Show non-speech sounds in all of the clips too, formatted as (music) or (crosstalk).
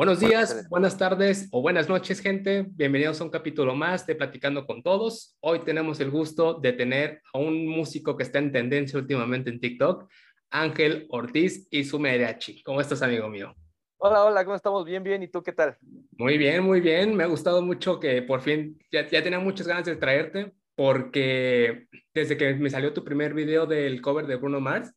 Buenos días, buenas tardes o buenas noches, gente. Bienvenidos a un capítulo más de Platicando con Todos. Hoy tenemos el gusto de tener a un músico que está en tendencia últimamente en TikTok, Ángel Ortiz y su mariachi. ¿Cómo estás, amigo mío? Hola, hola, ¿cómo estamos? Bien, bien. ¿Y tú qué tal? Muy bien, muy bien. Me ha gustado mucho que por fin, ya, ya tenía muchas ganas de traerte, porque desde que me salió tu primer video del cover de Bruno Mars,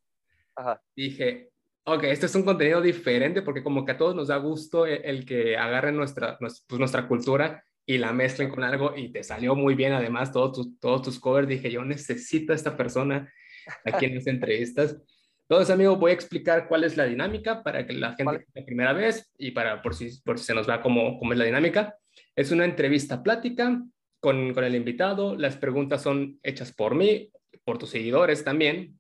dije, Ok, este es un contenido diferente porque como que a todos nos da gusto e-, el, que agarren nuestra, pues nuestra cultura y la mezclen con algo y te salió muy bien además todos tus, todos tus covers. Dije, yo necesito a esta persona aquí en las entrevistas. Entonces, amigo, voy a explicar cuál es la dinámica para que la gente la primera vez y para por si, por si se nos va cómo, cómo es la dinámica. Es una entrevista plática con, con el invitado. Las preguntas son hechas por mí, por tus seguidores también,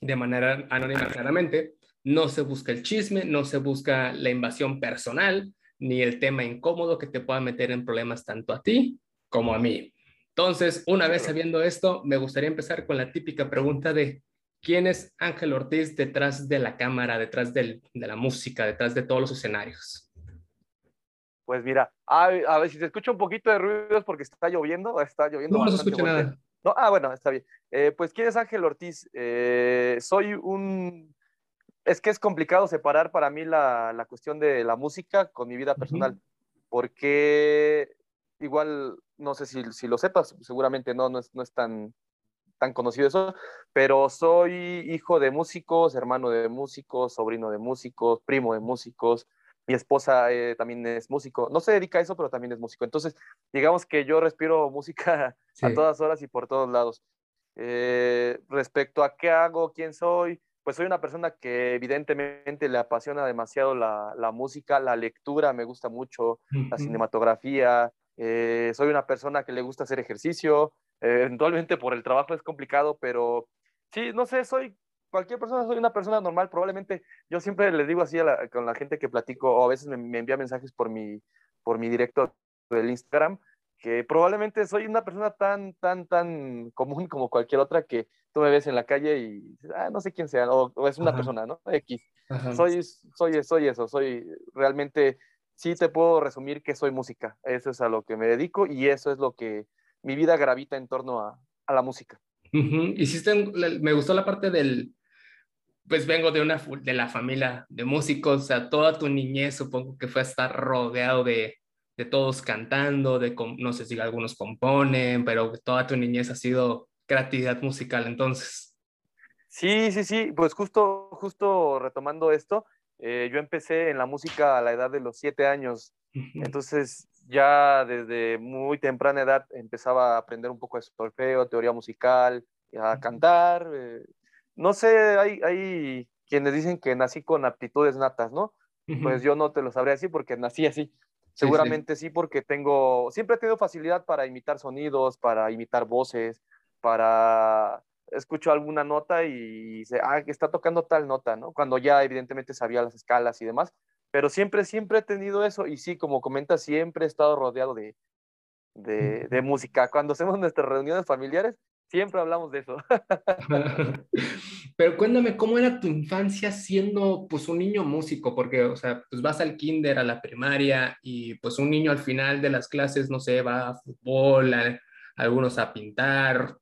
de manera anónima claramente no se busca el chisme, no se busca la invasión personal, ni el tema incómodo que te pueda meter en problemas tanto a ti como a mí. Entonces, una vez sabiendo esto, me gustaría empezar con la típica pregunta de ¿quién es Ángel Ortiz detrás de la cámara, detrás de la música, detrás de todos los escenarios? Pues mira, a, ver si se escucha un poquito de ruidos porque está lloviendo, está lloviendo. No, no se escucha nada. No, ah, bueno, está bien. Eh, pues, ¿quién es Ángel Ortiz? Eh, soy un es que es complicado separar para mí la, la cuestión de la música con mi vida personal, porque igual, no sé si, si, lo sepas, seguramente no, no es, no es tan, tan conocido eso, pero soy hijo de músicos, hermano de músicos, sobrino de músicos, primo de músicos, mi esposa eh, también es músico, no se dedica a eso, pero también es músico. Entonces, digamos que yo respiro música (laughs) a todas horas y por todos lados. Eh, respecto a qué hago, quién soy, pues soy una persona que evidentemente le apasiona demasiado la, la música, la lectura, me gusta mucho, la cinematografía, eh, soy una persona que le gusta hacer ejercicio, eh, eventualmente por el trabajo es complicado, pero sí, no sé, soy cualquier persona, soy una persona normal, probablemente yo siempre les digo así a con la gente que platico, o a veces me, me envía mensajes por mi, por mi directo del Instagram, que probablemente soy una persona tan, tan, tan común como cualquier otra que tú me ves en la calle y ah, no sé quién sea, o, es una persona, ¿no? X. Soy, soy, soy eso, soy realmente, sí te puedo resumir que soy música, eso es a lo que me dedico y eso es lo que mi vida gravita en torno a, a la música. Hiciste, me gustó la parte del, pues vengo de una, de la familia de músicos, o sea, toda tu niñez supongo que fue estar rodeado de, de todos cantando, de no sé si algunos componen, pero toda tu niñez ha sido creatividad musical entonces. Sí, sí, sí, pues justo, justo retomando esto, eh, yo empecé en la música a la edad de los siete años, entonces ya desde muy temprana edad empezaba a aprender un poco de solfeo, teoría musical, a cantar. Eh, no sé, hay, hay quienes dicen que nací con aptitudes natas, ¿no? Pues yo no te lo sabré así porque nací así. Seguramente sí, porque tengo, siempre he tenido facilidad para imitar sonidos, para imitar voces, para escucho alguna nota y dice, ah, está tocando tal nota, ¿no? Cuando ya evidentemente sabía las escalas y demás, pero siempre, siempre he tenido eso y sí, como comenta, siempre he estado rodeado de, de, de música. Cuando hacemos nuestras reuniones familiares, Siempre hablamos de eso. (laughs) (laughs) Pero cuéntame, ¿cómo era tu infancia siendo pues un niño músico? Porque, o sea, pues vas al kinder, a la primaria y pues un niño al final de las clases, no sé, va a fútbol, algunos a pintar.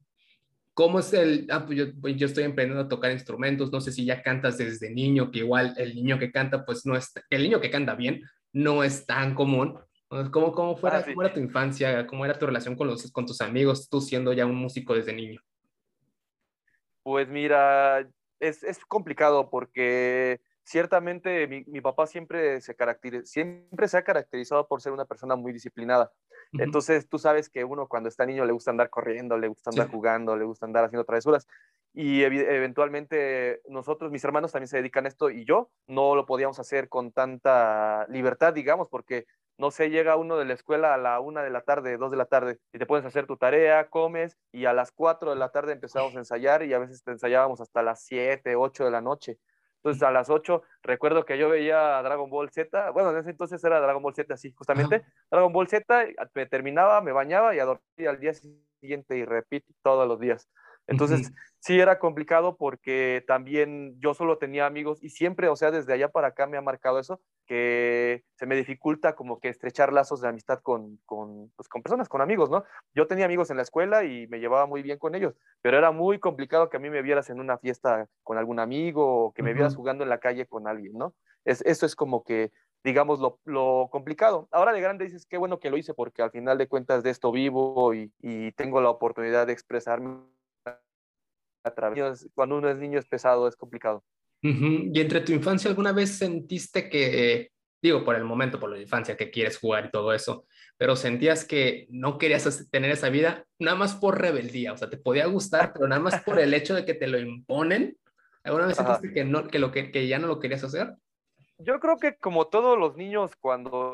¿Cómo es el, ah, pues yo, pues, yo, estoy emprendiendo a tocar instrumentos, no sé si ya cantas desde niño, que igual el niño que canta, pues no es, el niño que canta bien no es tan común, ¿Cómo, cómo, fuera, ah, ¿Cómo era tu infancia? ¿Cómo era tu relación con, los, con tus amigos, tú siendo ya un músico desde niño? Pues mira, es, es complicado porque ciertamente mi, mi, papá siempre se, siempre se ha caracterizado por ser una persona muy disciplinada. Entonces tú sabes que uno cuando está niño le gusta andar corriendo, le gusta andar jugando, le gusta andar haciendo travesuras. Y eventualmente nosotros, mis hermanos también se dedican a esto y yo no lo podíamos hacer con tanta libertad, digamos, porque no sé, llega uno de la escuela a la una de la tarde, dos de la tarde, y te puedes hacer tu tarea, comes, y a las cuatro de la tarde empezamos a ensayar y a veces te ensayábamos hasta las siete, ocho de la noche. Entonces a las ocho, recuerdo que yo veía Dragon Ball Z, bueno, en ese entonces era Dragon Ball Z, así, justamente, Dragon Ball Z, me terminaba, me bañaba y a dormir al día siguiente y repito todos los días. Entonces, sí era complicado porque también yo solo tenía amigos y siempre, o sea, desde allá para acá me ha marcado eso, que se me dificulta como que estrechar lazos de amistad con, con, pues, con personas, con amigos, ¿no? Yo tenía amigos en la escuela y me llevaba muy bien con ellos, pero era muy complicado que a mí me vieras en una fiesta con algún amigo o que me vieras jugando en la calle con alguien, ¿no? Es, eso es como que, digamos, lo, lo, complicado. Ahora de grande dices, qué bueno que lo hice porque al final de cuentas de esto vivo y, y tengo la oportunidad de expresarme a través. Cuando uno es niño es pesado, es complicado. ¿Y entre tu infancia alguna vez sentiste que, digo, por el momento, por la infancia, que quieres jugar y todo eso, pero sentías que no querías tener esa vida nada más por rebeldía? O sea, te podía gustar, pero nada más por el hecho de que te lo imponen. ¿Alguna vez sentiste que, no, que, lo que, que ya no lo querías hacer? Yo creo que como todos los niños, cuando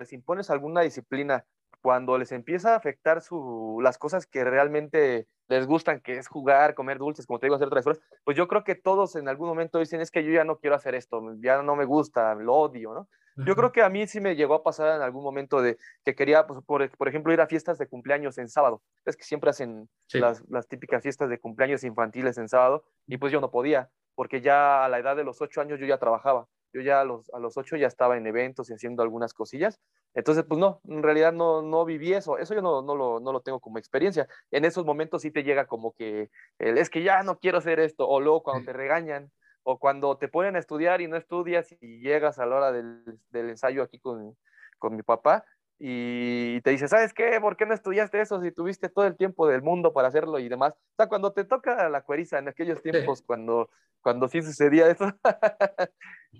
les impones alguna disciplina, cuando les empieza a afectar su, las cosas que realmente les gustan, que es jugar, comer dulces, como te digo, hacer otras cosas, pues yo creo que todos en algún momento dicen, es que yo ya no quiero hacer esto, ya no me gusta, lo odio, ¿no? Yo creo que a mí sí me llegó a pasar en algún momento de que quería, pues, por, por, ejemplo, ir a fiestas de cumpleaños en sábado. Es que siempre hacen las, las, típicas fiestas de cumpleaños infantiles en sábado y pues yo no podía, porque ya a la edad de los ocho años yo ya trabajaba. Yo ya a los, a los ocho ya estaba en eventos y haciendo algunas cosillas. Entonces, pues no, en realidad no, no viví eso. Eso yo no, no, lo, no lo tengo como experiencia. En esos momentos sí te llega como que es que ya no quiero hacer esto. O luego cuando te regañan o cuando te ponen a estudiar y no estudias y llegas a la hora del, del ensayo aquí con, con mi papá y te dice, ¿sabes qué? ¿Por qué no estudiaste eso si tuviste todo el tiempo del mundo para hacerlo y demás? O sea, cuando te toca la cueriza en aquellos tiempos, cuando, cuando sí sucedía eso, (laughs)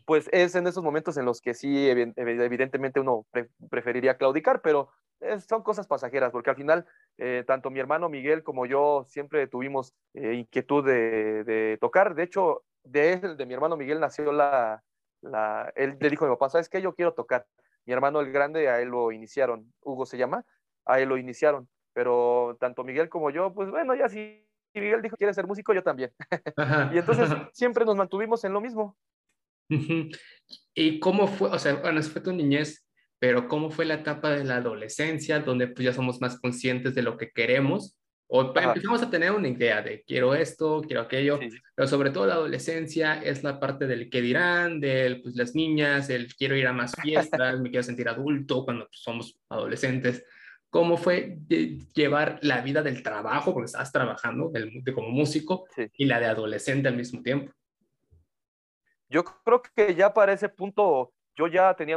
pues es en esos momentos en los que sí, evidentemente uno preferiría claudicar, pero son cosas pasajeras, porque al final, eh, tanto mi hermano Miguel como yo siempre tuvimos eh, inquietud de, de, tocar. De hecho, de él, de mi hermano Miguel, nació la, la, él le dijo a mi papá, ¿sabes qué? Yo quiero tocar mi hermano el grande, a él lo iniciaron, Hugo se llama, a él lo iniciaron, pero tanto Miguel como yo, pues bueno, ya si Miguel dijo quiere ser músico, yo también. y entonces (laughs) siempre nos mantuvimos en lo mismo. ¿Y cómo fue, o sea, bueno, fue tu niñez, pero cómo fue la etapa de la adolescencia, donde pues ya somos más conscientes de lo que queremos o empezamos a tener una idea de quiero esto, quiero aquello, pero sobre todo la adolescencia es la parte del qué dirán, de pues, las niñas, el quiero ir a más fiestas, me quiero sentir adulto cuando pues, somos adolescentes. ¿Cómo fue llevar la vida del trabajo, porque estás trabajando de, como músico, y la de adolescente al mismo tiempo? Yo creo que ya para ese punto yo ya tenía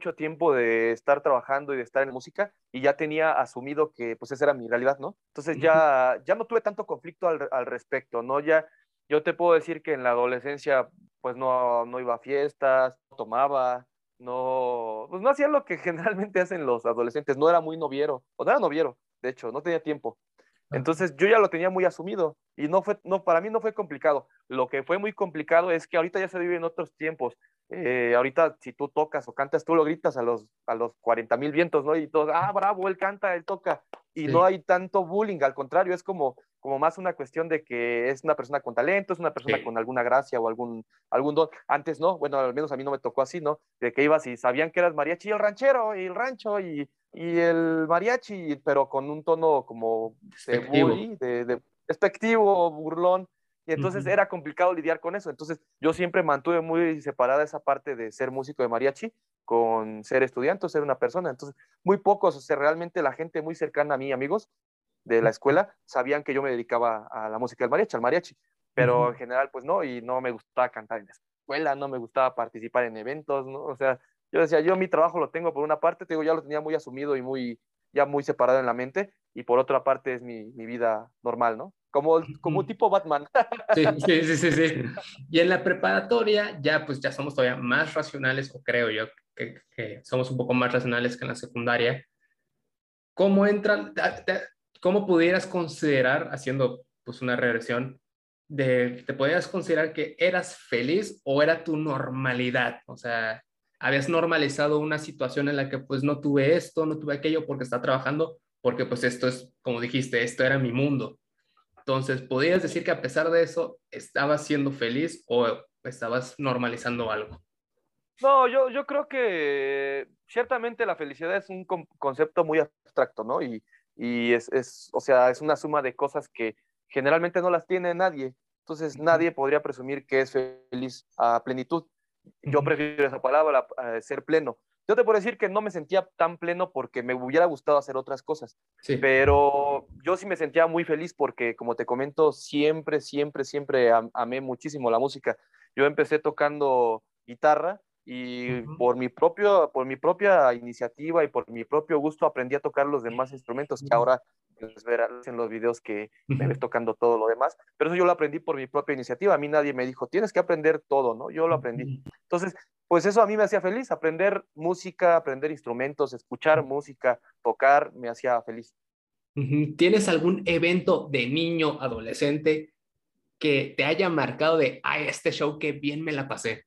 mucho tiempo de estar trabajando y de estar en música y ya tenía asumido que pues esa era mi realidad, ¿no? Entonces ya, ya no tuve tanto conflicto al, al respecto, ¿no? Ya yo te puedo decir que en la adolescencia pues no, no iba a fiestas, no tomaba, no, pues no hacía lo que (laughs) generalmente hacen los adolescentes, no era muy noviero, o no era noviero, de hecho, no tenía tiempo. Entonces yo ya lo tenía muy asumido y no fue, no, para mí no fue complicado. Lo que fue muy complicado es que ahorita ya se vive en otros tiempos. Eh, ahorita si tú tocas o cantas, tú lo gritas a los, a los 40 mil vientos, ¿no? Y todos, ah, bravo, él canta, él toca. Y no hay tanto bullying, al contrario, es como, como más una cuestión de que es una persona con talento, es una persona con alguna gracia o algún, algún don. Antes no, bueno, al menos a mí no me tocó así, ¿no? De que ibas y sabían que eras mariachi y el ranchero y el rancho y, y el mariachi, pero con un tono como de bully, de, de despectivo, burlón. Y entonces era complicado lidiar con eso. Entonces yo siempre mantuve muy separada esa parte de ser músico de mariachi con ser estudiante o ser una persona. Entonces muy pocos, o sea, realmente la gente muy cercana a mí, amigos de la escuela, sabían que yo me dedicaba a la música del mariachi, al mariachi. Pero en general, pues no, y no me gustaba cantar en la escuela, no me gustaba participar en eventos, ¿no? O sea, yo decía, yo mi trabajo lo tengo por una parte, te digo, ya lo tenía muy asumido y muy, ya muy separado en la mente, y por otra parte es mi, mi vida normal, ¿no? como, como tipo Batman. (laughs) Sí, sí, sí, sí, Y en la preparatoria ya pues ya somos todavía más racionales, o creo yo que, que somos un poco más racionales que en la secundaria. ¿Cómo entran, cómo pudieras considerar, haciendo pues una regresión, de, te podrías considerar que eras feliz o era tu normalidad? O sea, habías normalizado una situación en la que pues no tuve esto, no tuve aquello porque está trabajando, porque pues esto es, como dijiste, esto era mi mundo entonces, ¿podrías decir que a pesar de eso estabas siendo feliz o estabas normalizando algo? No, yo, yo creo que ciertamente la felicidad es un concepto muy abstracto, ¿no? Y, y es, es, o sea, es una suma de cosas que generalmente no las tiene nadie. Entonces, nadie podría presumir que es feliz a plenitud. Yo prefiero esa palabra, ser pleno. Yo te puedo decir que no me sentía tan pleno porque me hubiera gustado hacer otras cosas, pero yo sí me sentía muy feliz porque, como te comento, siempre, siempre, siempre amé muchísimo la música. Yo empecé tocando guitarra y por, mi propio, por mi propia iniciativa y por mi propio gusto aprendí a tocar los demás instrumentos que ahora puedes ver en los videos que me ves tocando todo lo demás, pero eso yo lo aprendí por mi propia iniciativa, a mí nadie me dijo, tienes que aprender todo, ¿no? Yo lo aprendí. Entonces, pues eso a mí me hacía feliz, aprender música, aprender instrumentos, escuchar música, tocar, me hacía feliz. ¿Tienes algún evento de niño, adolescente, que te haya marcado de, ay, este show que bien me la pasé?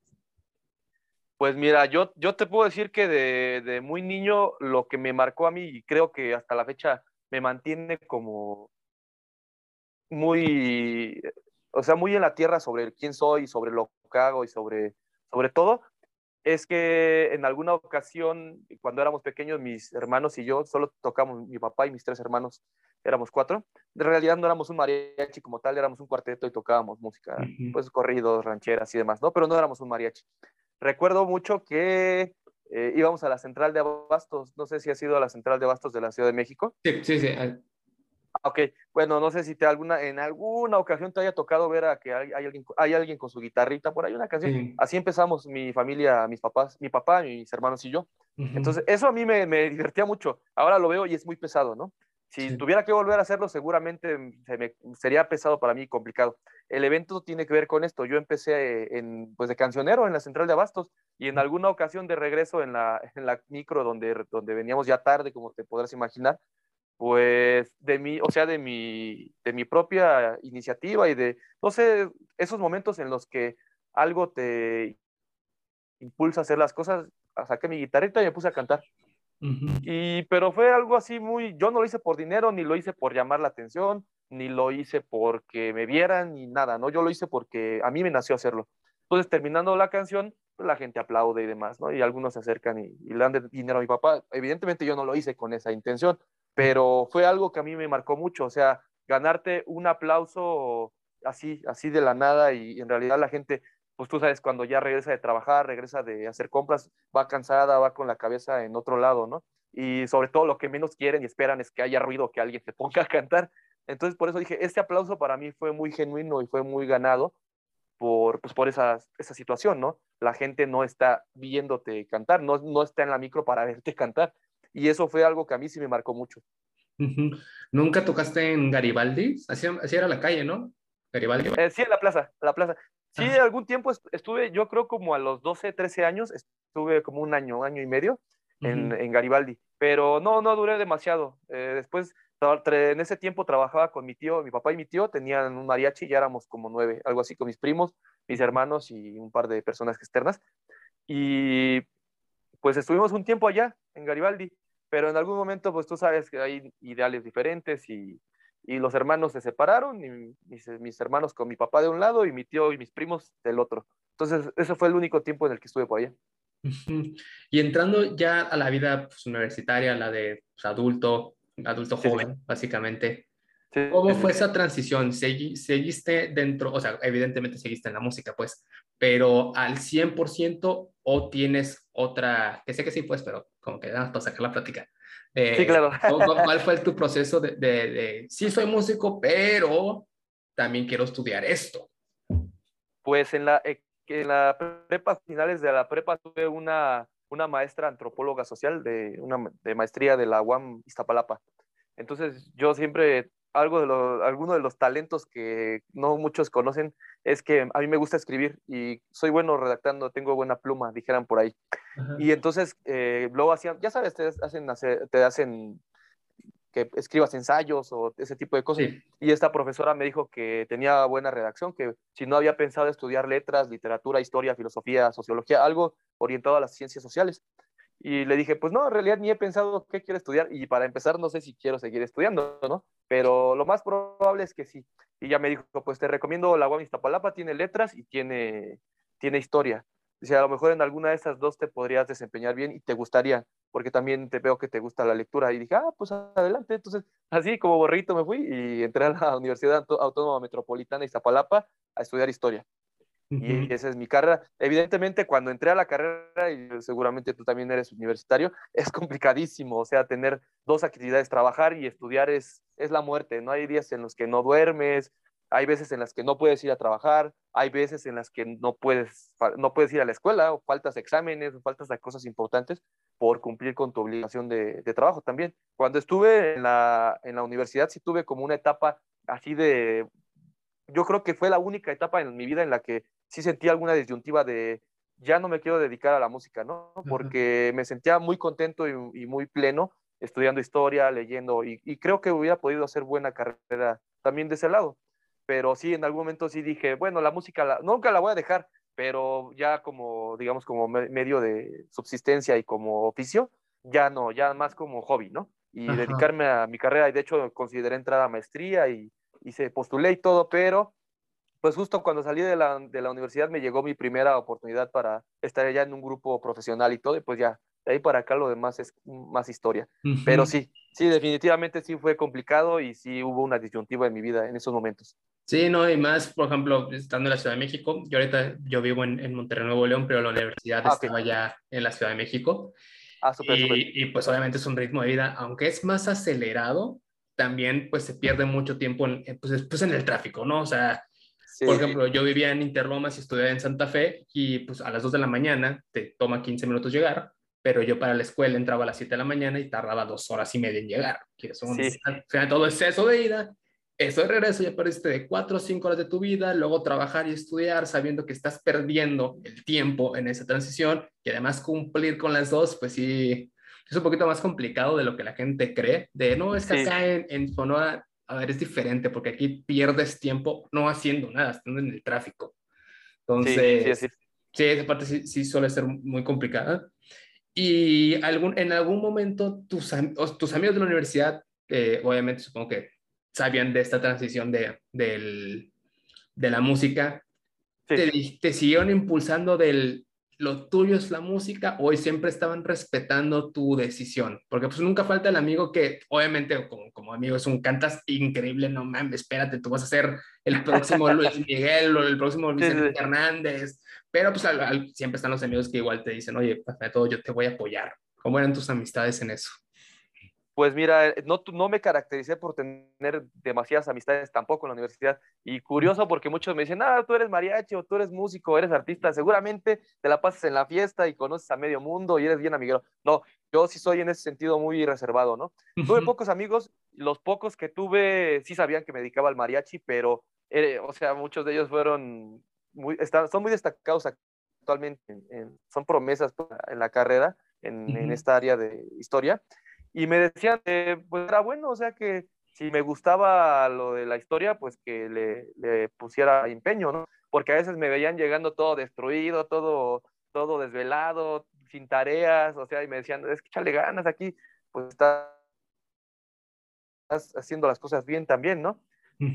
Pues mira, yo, yo te puedo decir que de, de, muy niño lo que me marcó a mí y creo que hasta la fecha me mantiene como muy, o sea, muy en la tierra sobre quién soy, sobre lo que hago y sobre, sobre todo, es que en alguna ocasión, cuando éramos pequeños, mis hermanos y yo solo tocamos, mi papá y mis tres hermanos, éramos cuatro. De realidad no éramos un mariachi como tal, éramos un cuarteto y tocábamos música, pues corridos, rancheras y demás, ¿no? Pero no éramos un mariachi. Recuerdo mucho que eh, íbamos a la central de abastos, no sé si ha sido a la central de abastos de la Ciudad de México. Sí, sí, sí. Ok, bueno, no sé si te alguna, en alguna ocasión te haya tocado ver a que hay, alguien, hay alguien con su guitarrita por ahí, una canción. Así empezamos mi familia, mis papás, mi papá, mis hermanos y yo. Entonces, eso a mí me, me, divertía mucho. Ahora lo veo y es muy pesado, ¿no? Si tuviera que volver a hacerlo, seguramente se me, sería pesado para mí y complicado. El evento tiene que ver con esto. Yo empecé en, pues de cancionero en la central de Abastos y en alguna ocasión de regreso en la, (laughs) en la micro donde, donde veníamos ya tarde, como te podrás imaginar, pues de mi, o sea, de mi, de mi propia iniciativa y de, no sé, esos momentos en los que algo te impulsa a hacer las cosas, saqué mi guitarrita y me puse a cantar. Y, pero fue algo así muy, yo no lo hice por dinero, ni lo hice por llamar la atención, ni lo hice porque me vieran, ni nada, ¿no? Yo lo hice porque a mí me nació hacerlo. Entonces, terminando la canción, pues, la gente aplaude y demás, ¿no? Y algunos se acercan y, le dan dinero a mi papá. Evidentemente yo no lo hice con esa intención, pero fue algo que a mí me marcó mucho, o sea, ganarte un aplauso así, así de la nada y en realidad la gente, pues tú sabes, cuando ya regresa de trabajar, regresa de hacer compras, va cansada, va con la cabeza en otro lado, ¿no? Y sobre todo lo que menos quieren y esperan es que haya ruido, que alguien se ponga a cantar. Entonces, por eso dije, este aplauso para mí fue muy genuino y fue muy ganado por, pues, por esa, esa situación, ¿no? La gente no está viéndote cantar, no, no está en la micro para (laughs) verte cantar. Y eso fue algo que a mí sí me marcó mucho. ¿Nunca tocaste en Garibaldi? Así, así era la calle, ¿no? Garibaldi. Eh, sí, en la plaza, la plaza. Sí, algún tiempo estuve, yo creo como a los 12, 13 años, estuve como un año, año y medio en, en Garibaldi, pero no, no duré demasiado. Eh, después, en ese tiempo trabajaba con mi tío, mi papá y mi tío tenían un mariachi, ya éramos como nueve, algo así, con mis primos, mis hermanos y un par de personas externas. Y pues estuvimos un tiempo allá, en Garibaldi, pero en algún momento, pues tú sabes que hay ideales diferentes y y los hermanos se separaron, y mis, hermanos con mi papá de un lado y mi tío y mis primos del otro. Entonces, ese fue el único tiempo en el que estuve por allá. (laughs) Y entrando ya a la vida pues, universitaria, la de pues, adulto, adulto joven, básicamente, ¿cómo fue esa transición? ¿Seguiste dentro, o sea, evidentemente seguiste en la música, pues, pero al 100% o tienes otra, que sé que sí, pues, pero como que nada, para sacar la plática, sí, eh, claro. ¿Cuál fue tu (laughs) proceso de, de, sí soy músico, pero también quiero estudiar esto? Pues en la, eh, en la prepa, finales de la prepa, tuve una, una maestra antropóloga social de, una, de maestría de la UAM Iztapalapa. Entonces yo siempre algo de los, alguno de los talentos que no muchos conocen es que a mí me gusta escribir y soy bueno redactando, tengo buena pluma, dijeran por ahí. Y entonces eh, luego hacían, ya sabes, te hacen, te hacen que escribas ensayos o ese tipo de cosas. Y esta profesora me dijo que tenía buena redacción, que si no había pensado estudiar letras, literatura, historia, filosofía, sociología, algo orientado a las ciencias sociales. Y le dije, pues no, en realidad ni he pensado qué quiero estudiar y para empezar no sé si quiero seguir estudiando, ¿no? Pero lo más probable es que sí. Y ya me dijo, pues te recomiendo la UAM Iztapalapa, tiene letras y tiene, tiene historia. Dice, a lo mejor en alguna de esas dos te podrías desempeñar bien y te gustaría, porque también te veo que te gusta la lectura. Y dije, ah, pues adelante. Entonces, así como borrito me fui y entré a la (laughs) Universidad Autónoma Metropolitana Iztapalapa a estudiar historia. Y esa es mi carrera. Evidentemente, cuando entré a la carrera, y seguramente tú también eres universitario, (laughs) es complicadísimo. O sea, tener dos actividades, trabajar y estudiar es, es la muerte. No hay días en los que no duermes, hay veces en las que no puedes ir a trabajar, hay veces en las que no puedes, no puedes ir a la escuela, o faltas exámenes, o faltas de cosas importantes por cumplir con tu obligación de, de trabajo también. Cuando estuve en la, en la universidad, sí tuve como una etapa así de, yo creo que fue la única etapa en mi vida en la que sí sentí alguna disyuntiva de ya no me quiero dedicar a la música, ¿no? Porque me sentía muy contento y, muy pleno estudiando historia, leyendo, y, creo que hubiera podido hacer buena carrera también de ese lado. Pero sí, en algún momento sí dije, bueno, la música nunca la voy a dejar, pero ya como, digamos, como medio de subsistencia y como oficio, ya no, ya más como hobby, ¿no? Y dedicarme a mi carrera, y de hecho consideré entrar a maestría y, y se postulé y todo, pero pues justo cuando salí de la, de la, universidad me llegó mi primera oportunidad para estar ya en un grupo profesional y todo, y pues ya, de ahí para acá lo demás es más historia. Pero sí, sí, definitivamente sí fue complicado y sí hubo una disyuntiva en mi vida en esos momentos. Sí, no, y más, por ejemplo, estando en la Ciudad de México, yo ahorita, yo vivo en, en Monterrey, Nuevo León, pero la universidad ah, estaba ya en la Ciudad de México. Ah, súper, y, y pues obviamente es un ritmo de vida, aunque es más acelerado, también pues se pierde mucho tiempo en, pues, pues en el tráfico, ¿no? O sea, por ejemplo, yo vivía en Interlomas y estudiaba en Santa Fe y pues a las 2 de la mañana te toma 15 minutos llegar, pero yo para la escuela entraba a las 7 de la mañana y tardaba dos horas y media en llegar, que son sí. todo exceso de ida, eso de regreso ya perdiste de 4 o 5 horas de tu vida, luego trabajar y estudiar sabiendo que estás perdiendo el tiempo en esa transición y además cumplir con las dos, pues sí, es un poquito más complicado de lo que la gente cree, de no, es que acá en, en Sonora a ver, es diferente porque aquí pierdes tiempo no haciendo nada, estando en el tráfico. Entonces, sí, sí, esa parte sí, suele ser muy complicada. Y algún, en algún momento tus, tus amigos de la universidad, eh, obviamente supongo que sabían de esta transición de, del, de la música, te, te, siguieron impulsando del, lo tuyo es la música, hoy siempre estaban respetando tu decisión, porque pues nunca falta el amigo que obviamente como, como amigo es un cantas increíble, no mames, espérate, tú vas a ser el próximo Luis (laughs) Miguel o el próximo Luis Hernández, pero pues siempre están los amigos que igual te dicen, oye, de todo yo te voy a apoyar. ¿Cómo eran tus amistades en eso? Pues mira, eh, no, no me caractericé por tener demasiadas amistades tampoco en la universidad. Y curioso porque muchos me dicen, ah, tú eres mariachi o tú eres músico, eres artista, seguramente te la pasas en la fiesta y conoces a medio mundo y eres bien amiguero. No, yo sí soy en ese sentido muy reservado, ¿no? Tuve pocos amigos, los pocos que tuve sí sabían que me dedicaba al mariachi, pero, eh, o sea, muchos de ellos fueron, muy, están, son muy destacados actualmente, son promesas en la carrera, en, en esta área de historia y me decían, pues era bueno, o sea que si me gustaba lo de la historia, pues que le, le, pusiera empeño, ¿no? Porque a veces me veían llegando todo destruido, todo, todo desvelado, sin tareas, o sea, y me decían, es que échale ganas aquí, pues estás haciendo las cosas bien también, ¿no?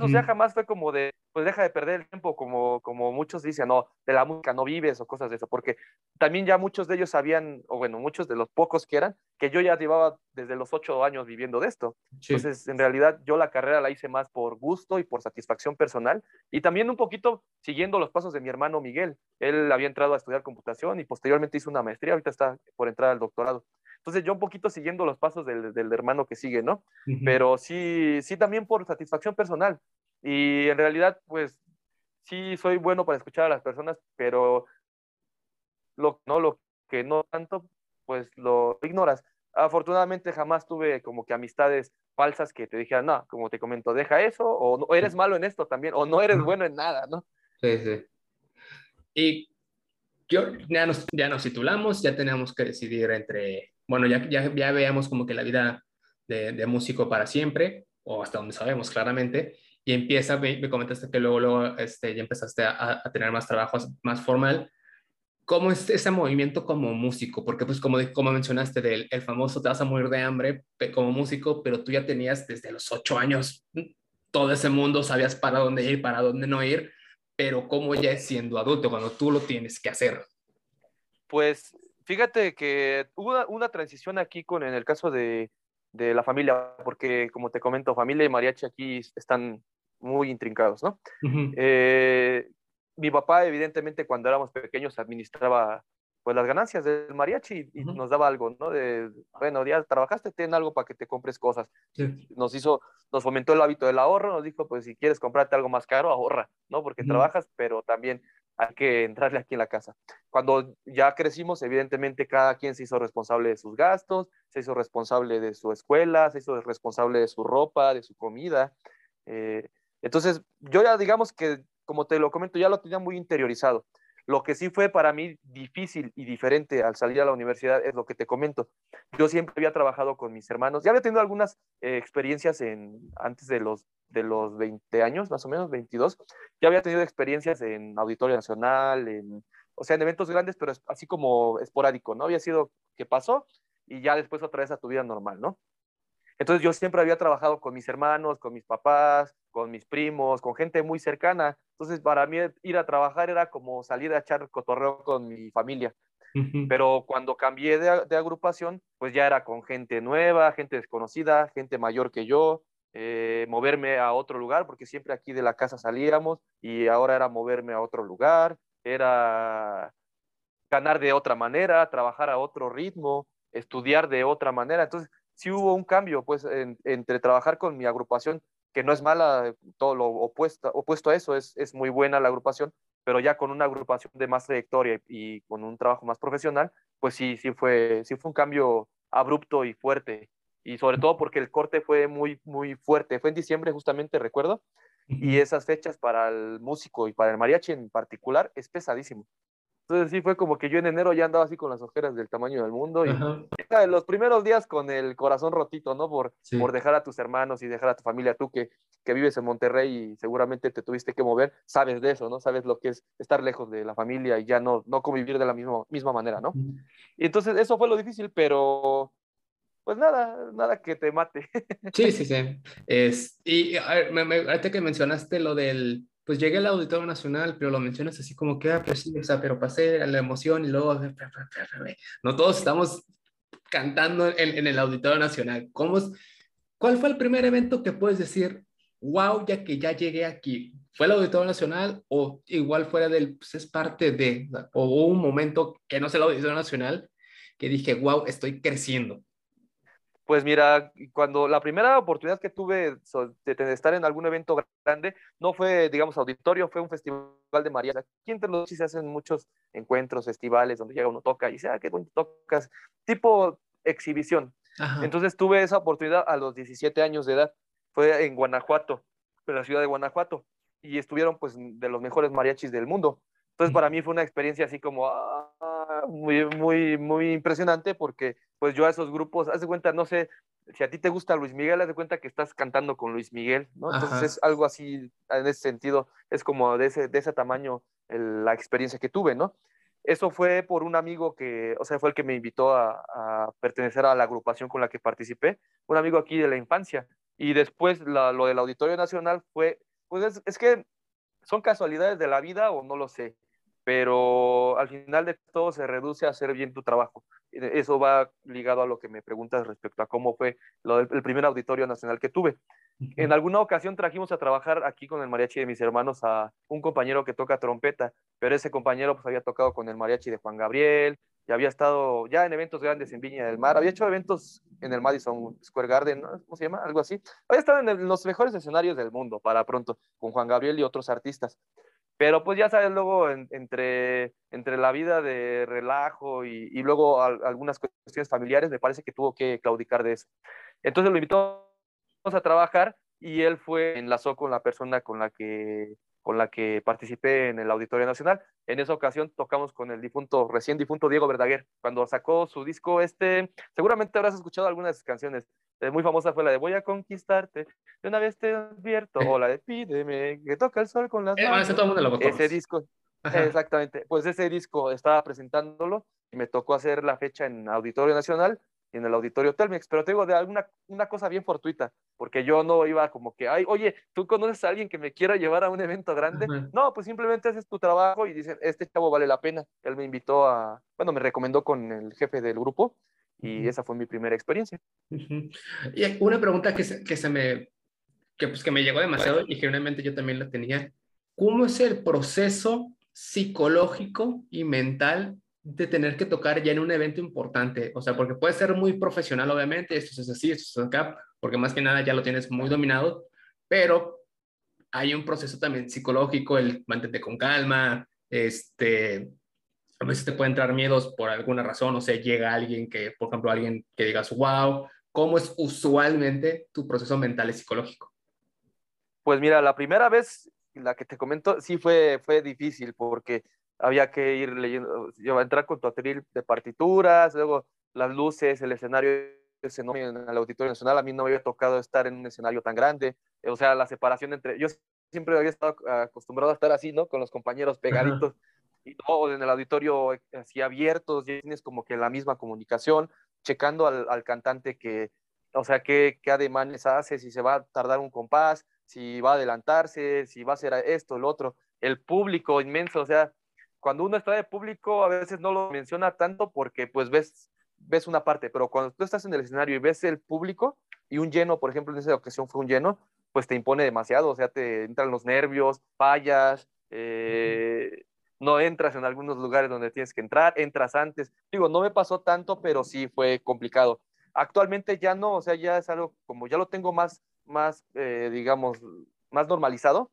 O sea, jamás fue como de, pues deja de perder el tiempo, como, como muchos dicen, no, de la música no vives o cosas de eso, porque también ya muchos de ellos sabían, o bueno, muchos de los pocos que eran, que yo ya llevaba desde los ocho años viviendo de esto. Entonces, en realidad, yo la carrera la hice más por gusto y por satisfacción personal, y también un poquito siguiendo los pasos de mi hermano Miguel. Él había entrado a estudiar computación y posteriormente hizo una maestría, ahorita está por entrar al doctorado. Entonces yo un poquito siguiendo los pasos del, del hermano que sigue, ¿no? Pero sí, sí también por satisfacción personal. Y en realidad, pues sí soy bueno para escuchar a las personas, pero lo, no, lo que no tanto, pues lo ignoras. Afortunadamente jamás tuve como que amistades falsas que te dijeran, no, como te comento, deja eso, o, no, eres malo en esto también, o no eres bueno en nada, ¿no? Sí, sí. Y yo, ya, nos, ya nos titulamos, ya tenemos que decidir entre bueno, ya, ya, ya veamos como que la vida de, de, músico para siempre, o hasta donde sabemos claramente, y empieza, me, comentaste que luego, luego este, ya empezaste a, tener más trabajo más formal. ¿Cómo es ese movimiento como músico? Porque pues como, como mencionaste del el famoso te vas a morir de hambre como músico, pero tú ya tenías desde los ocho años todo ese mundo, sabías para dónde ir, para dónde no ir, pero ¿cómo ya es siendo adulto cuando tú lo tienes que hacer? Pues Fíjate que hubo una, transición aquí con en el caso de, de, la familia, porque como te comento, familia y mariachi aquí están muy intrincados, ¿no? Eh, mi papá, evidentemente, cuando éramos pequeños, administraba pues las ganancias del mariachi y nos daba algo, ¿no? De, bueno, ya trabajaste, ten algo para que te compres cosas. Nos hizo, nos fomentó el hábito del ahorro, nos dijo, pues si quieres comprarte algo más caro, ahorra, ¿no? Porque trabajas, pero también hay que entrarle aquí en la casa. Cuando ya crecimos, evidentemente cada quien se hizo responsable de sus gastos, se hizo responsable de su escuela, se hizo responsable de su ropa, de su comida. Eh, entonces, yo ya digamos que, como te lo comento, ya lo tenía muy interiorizado. Lo que sí fue para mí difícil y diferente al salir a la universidad es lo que te comento. Yo siempre había trabajado con mis hermanos, ya había tenido algunas eh, experiencias en, antes de los, de los 20 años, más o menos 22, ya había tenido experiencias en Auditorio Nacional, en, o sea, en eventos grandes, pero así como esporádico, ¿no? Había sido que pasó y ya después otra vez a tu vida normal, ¿no? Entonces yo siempre había trabajado con mis hermanos, con mis papás, con mis primos, con gente muy cercana. Entonces para mí ir a trabajar era como salir a echar cotorreo con mi familia. Pero cuando cambié de, agrupación, pues ya era con gente nueva, gente desconocida, gente mayor que yo, eh, moverme a otro lugar, porque siempre aquí de la casa salíamos y ahora era moverme a otro lugar, era ganar de otra manera, trabajar a otro ritmo, estudiar de otra manera. Entonces, sí hubo un cambio, pues, entre trabajar con mi agrupación, que no es mala, todo lo opuesto, opuesto a eso, es, es muy buena la agrupación, pero ya con una agrupación de más trayectoria y, con un trabajo más profesional, pues sí, sí fue, sí fue un cambio abrupto y fuerte. Y sobre todo porque el corte fue muy, muy fuerte. Fue en diciembre, justamente, recuerdo. Y esas fechas para el músico y para el mariachi en particular es pesadísimo. Entonces sí fue como que yo en enero ya andaba así con las ojeras del tamaño del mundo y los primeros días con el corazón rotito, ¿no? Por, por dejar a tus hermanos y dejar a tu familia, tú que, que vives en Monterrey y seguramente te tuviste que mover, sabes de eso, ¿no? Sabes lo que es estar lejos de la familia y ya no, no convivir de la misma, misma manera, ¿no? Y entonces eso fue lo difícil, pero pues nada, nada que te mate. Sí, sí, sí. Es, y a ver, me, ahorita que mencionaste lo del pues llegué al Auditorio Nacional, pero lo mencionas así como que, ah, pues sí, o sea, pero pasé la emoción y luego, no todos estamos cantando en, en el Auditorio Nacional. ¿Cómo es, ¿Cuál fue el primer evento que puedes decir, wow, ya que ya llegué aquí? ¿Fue el Auditorio Nacional o igual fuera del, pues es parte de, o hubo un momento que no es el Auditorio Nacional que dije, wow, estoy creciendo? Pues mira, cuando la primera oportunidad que tuve de, estar en algún evento grande, no fue, digamos, auditorio, fue un festival de María. Aquí entre los se hacen muchos encuentros, festivales, donde llega uno toca y dice, ah, qué bonito tocas, tipo exhibición. Entonces tuve esa oportunidad a los 17 años de edad, fue en Guanajuato, en la ciudad de Guanajuato, y estuvieron pues de los mejores mariachis del mundo. Entonces para mí fue una experiencia así como, ah, muy, muy, muy impresionante porque pues yo a esos grupos, haz de cuenta, no sé, si a ti te gusta Luis Miguel, haz de cuenta que estás cantando con Luis Miguel, ¿no? Entonces es algo así, en ese sentido, es como de ese, de ese tamaño la experiencia que tuve, ¿no? Eso fue por un amigo que, o sea, fue el que me invitó a, a pertenecer a la agrupación con la que participé, un amigo aquí de la infancia. Y después lo del Auditorio Nacional fue, pues es, es que son casualidades de la vida o no lo sé pero al final de todo se reduce a hacer bien tu trabajo. Eso va ligado a lo que me preguntas respecto a cómo fue lo del, el primer auditorio nacional que tuve. En alguna ocasión trajimos a trabajar aquí con el mariachi de mis hermanos a un compañero que toca trompeta, pero ese compañero pues había tocado con el mariachi de Juan Gabriel, y había estado ya en eventos grandes en Viña del Mar, había hecho eventos en el Madison Square Garden, ¿cómo se llama? Algo así. Había estado en los mejores escenarios del mundo para pronto, con Juan Gabriel y otros artistas. Pero pues ya sabes, luego entre, entre la vida de relajo y, luego algunas cuestiones familiares, me parece que tuvo que claudicar de eso. Entonces lo invitó a trabajar y él fue, enlazó con la persona con la que con la que participé en el Auditorio Nacional. En esa ocasión tocamos con el difunto, recién difunto Diego Verdaguer, cuando sacó su disco este, seguramente habrás escuchado algunas de sus canciones, muy famosa fue la de Voy a conquistarte, de una vez te advierto, o la de Pídeme, que toca el sol con las eh, manos. ese disco, exactamente, pues ese disco estaba presentándolo y me tocó hacer la fecha en Auditorio Nacional y en el Auditorio Telmex, pero te digo de alguna una cosa bien fortuita, porque yo no iba como que, ay, oye, ¿tú conoces a alguien que me quiera llevar a un evento grande? No, pues simplemente haces tu trabajo y dicen, este chavo vale la pena. Él me invitó a, bueno, me recomendó con el jefe del grupo y esa fue mi primera experiencia. Y una pregunta que se, que se me, que, pues, que me llegó demasiado y generalmente yo también la tenía. ¿cómo es el proceso psicológico y mental de tener que tocar ya en un evento importante? O sea, porque puede ser muy profesional, obviamente, esto es así, esto es acá, porque más que nada ya lo tienes muy dominado, pero hay un proceso también psicológico, el mantente con calma, este, a veces te puede entrar miedos por alguna razón, o sea, llega alguien que, por ejemplo, alguien que digas, wow, ¿cómo es usualmente tu proceso mental y psicológico? Pues mira, la primera vez, la que te comento, sí fue, fue difícil porque había que ir leyendo, yo entrar con tu atril de partituras, luego las luces, el escenario en el Auditorio Nacional, a mí no me había tocado estar en un escenario tan grande, o sea, la separación entre, yo siempre había estado acostumbrado a estar así, ¿no? Con los compañeros pegaditos, y todo en el auditorio así abiertos, tienes como que la misma comunicación, checando al, cantante que, o sea, qué, qué ademanes hace, si se va a tardar un compás, si va a adelantarse, si va a hacer esto, el otro, el público inmenso, o sea, cuando uno está de público a veces no lo menciona tanto porque pues ves, ves una parte, pero cuando tú estás en el escenario y ves el público y un lleno, por ejemplo, en esa ocasión fue un lleno, pues te impone demasiado, o sea, te entran los nervios, fallas, eh, no entras en algunos lugares donde tienes que entrar, entras antes. Digo, no me pasó tanto, pero sí fue complicado. Actualmente ya no, o sea, ya es algo como ya lo tengo más, más, eh, digamos, más normalizado.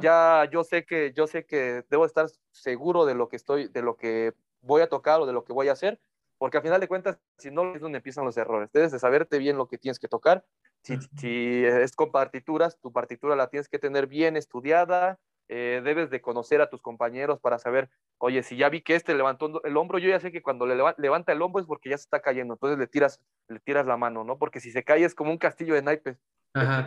Ya yo sé que yo sé que debo estar seguro de lo que estoy, de lo que voy a tocar o de lo que voy a hacer, porque al final de cuentas, si no es donde empiezan los errores. Debes de saberte bien lo que tienes que tocar. Si, si es con partituras, tu partitura la tienes que tener bien estudiada, eh, debes de conocer a tus compañeros para saber, oye, si ya vi que este levantó el hombro, yo ya sé que cuando le levanta el hombro es porque ya se está cayendo, entonces le tiras, le tiras la mano, ¿no? Porque si se cae es como un castillo de naipes,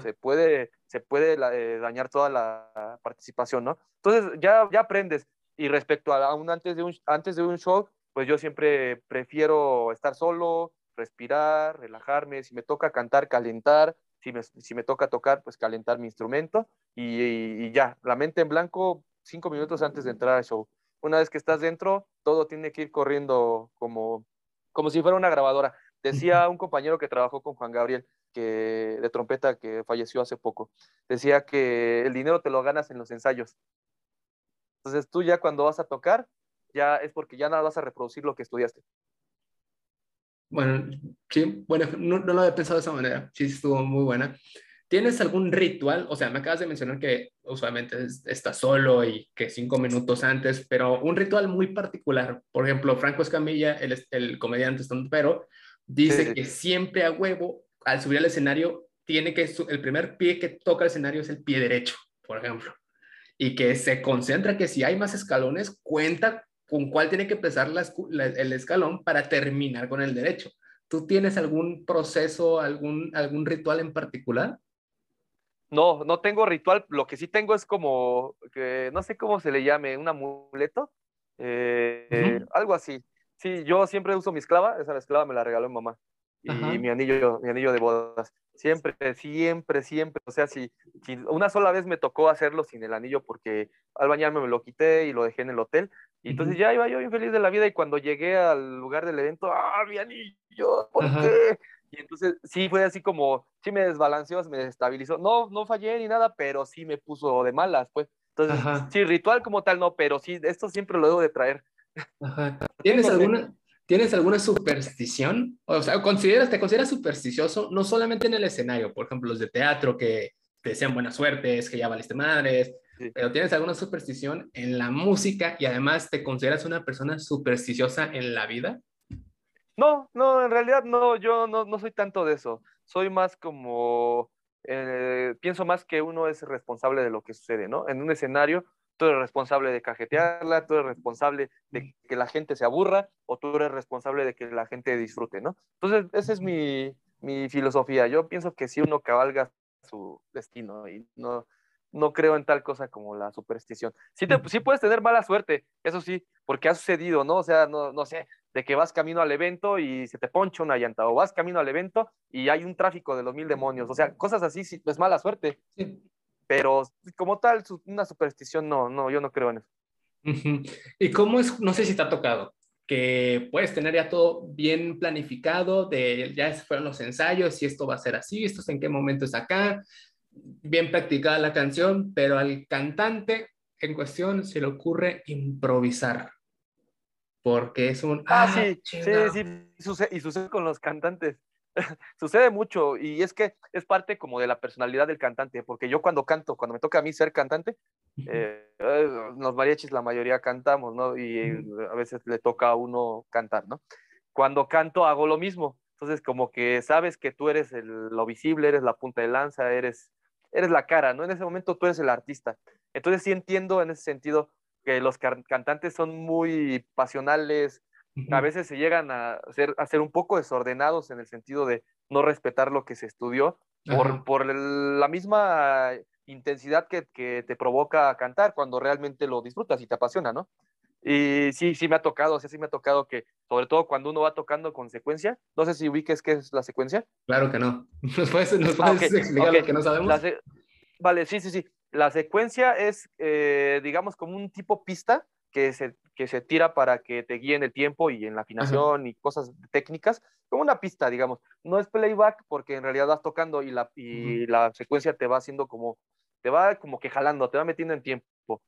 se puede, se puede eh, dañar toda la participación, ¿no? Entonces ya, ya aprendes. Y respecto a un antes de un, antes de un show, pues yo siempre prefiero estar solo, respirar, relajarme, si me toca cantar, calentar, si me, si me toca tocar, pues calentar mi instrumento y, ya, la mente en blanco cinco minutos antes de entrar al show. Una vez que estás dentro, todo tiene que ir corriendo como, como si fuera una grabadora. Decía un compañero que trabajó con Juan Gabriel, que, de trompeta, que falleció hace poco, decía que el dinero te lo ganas en los ensayos. Entonces tú ya cuando vas a tocar, ya es porque ya nada vas a reproducir lo que estudiaste. Bueno, sí, bueno, no, no, lo había pensado de esa manera, sí estuvo muy buena. ¿Tienes algún ritual? O sea, me acabas de mencionar que usualmente estás solo y que cinco minutos antes, pero un ritual muy particular. Por ejemplo, Franco Escamilla, el, el comediante pero dice que siempre a huevo, al subir al escenario, tiene que, el primer pie que toca el escenario es el pie derecho, por ejemplo. Y que se concentra que si hay más escalones, cuenta con cuál tiene que empezar el escalón para terminar con el derecho. ¿Tú tienes algún proceso, algún, algún ritual en particular? No, no tengo ritual. Lo que sí tengo es como, que no sé cómo se le llame, un amuleto, eh, algo así. Sí, yo siempre uso mi esclava, esa esclava me la regaló mi mamá. Y mi anillo, mi anillo de bodas. Siempre, siempre, siempre. O sea, si, si, una sola vez me tocó hacerlo sin el anillo porque al bañarme me lo quité y lo dejé en el hotel. Y entonces ya iba yo bien feliz de la vida y cuando llegué al lugar del evento, ¡ah, mi anillo! ¿Por qué? Y entonces sí fue así como, sí me desbalanceó, me desestabilizó. No, no fallé ni nada, pero sí me puso de malas, pues. Entonces, sí, ritual como tal no, pero sí, esto siempre lo debo de traer. (laughs) ¿Tienes alguna, ¿Tienes alguna superstición? O sea, ¿consideras, ¿te consideras supersticioso no solamente en el escenario, por ejemplo, los de teatro que te desean buena suerte, es que ya valiste madres, pero tienes alguna superstición en la música y además te consideras una persona supersticiosa en la vida? No, no, en realidad no, yo no, no soy tanto de eso. Soy más como, eh, pienso más que uno es responsable de lo que sucede, ¿no? En un escenario, tú eres responsable de cajetearla, tú eres responsable de que la gente se aburra o tú eres responsable de que la gente disfrute, ¿no? Entonces, esa es mi, mi filosofía. Yo pienso que si uno cabalga su destino y no, no creo en tal cosa como la superstición. Sí, te, sí puedes tener mala suerte, eso sí, porque ha sucedido, ¿no? O sea, no, no sé, de que vas camino al evento y se te poncha una llanta, o vas camino al evento y hay un tráfico de los mil demonios, o sea, cosas así, sí, es mala suerte. Pero como tal, una superstición, no, no, yo no creo en eso. ¿Y cómo es, no sé si te ha tocado, que puedes tener ya todo bien planificado, de ya fueron los ensayos, y esto va a ser así, esto es en qué momento es acá, bien practicada la canción, pero al cantante en cuestión se le ocurre improvisar. Porque es un... Ah, sí, sí, sí, y sucede con los cantantes. (laughs) sucede mucho y es que es parte como de la personalidad del cantante, porque yo cuando canto, cuando me toca a mí ser cantante, eh, los mariachis la mayoría cantamos, ¿no? Y a veces le toca a uno cantar, ¿no? Cuando canto hago lo mismo, entonces como que sabes que tú eres lo visible, eres la punta de lanza, eres, eres la cara, ¿no? En ese momento tú eres el artista. Entonces sí entiendo en ese sentido que los cantantes son muy pasionales, a veces se llegan a ser, a ser un poco desordenados en el sentido de no respetar lo que se estudió por, por la misma intensidad que, que, te provoca cantar cuando realmente lo disfrutas y te apasiona, ¿no? Y sí, sí me ha tocado, o sea, sí me ha tocado que, sobre todo cuando uno va tocando con secuencia, no sé si ubiques qué es la secuencia. Claro que no. (laughs) ¿Nos puedes, nos ah, puedes explicar lo que no sabemos? Vale, sí, sí, sí. La secuencia es, eh, digamos, como un tipo pista que se, que se tira para que te guíen el tiempo y en la afinación y cosas técnicas, como una pista, digamos. No es playback porque en realidad vas tocando y la, y la secuencia te va haciendo como, te va como que jalando, te va metiendo en tiempo.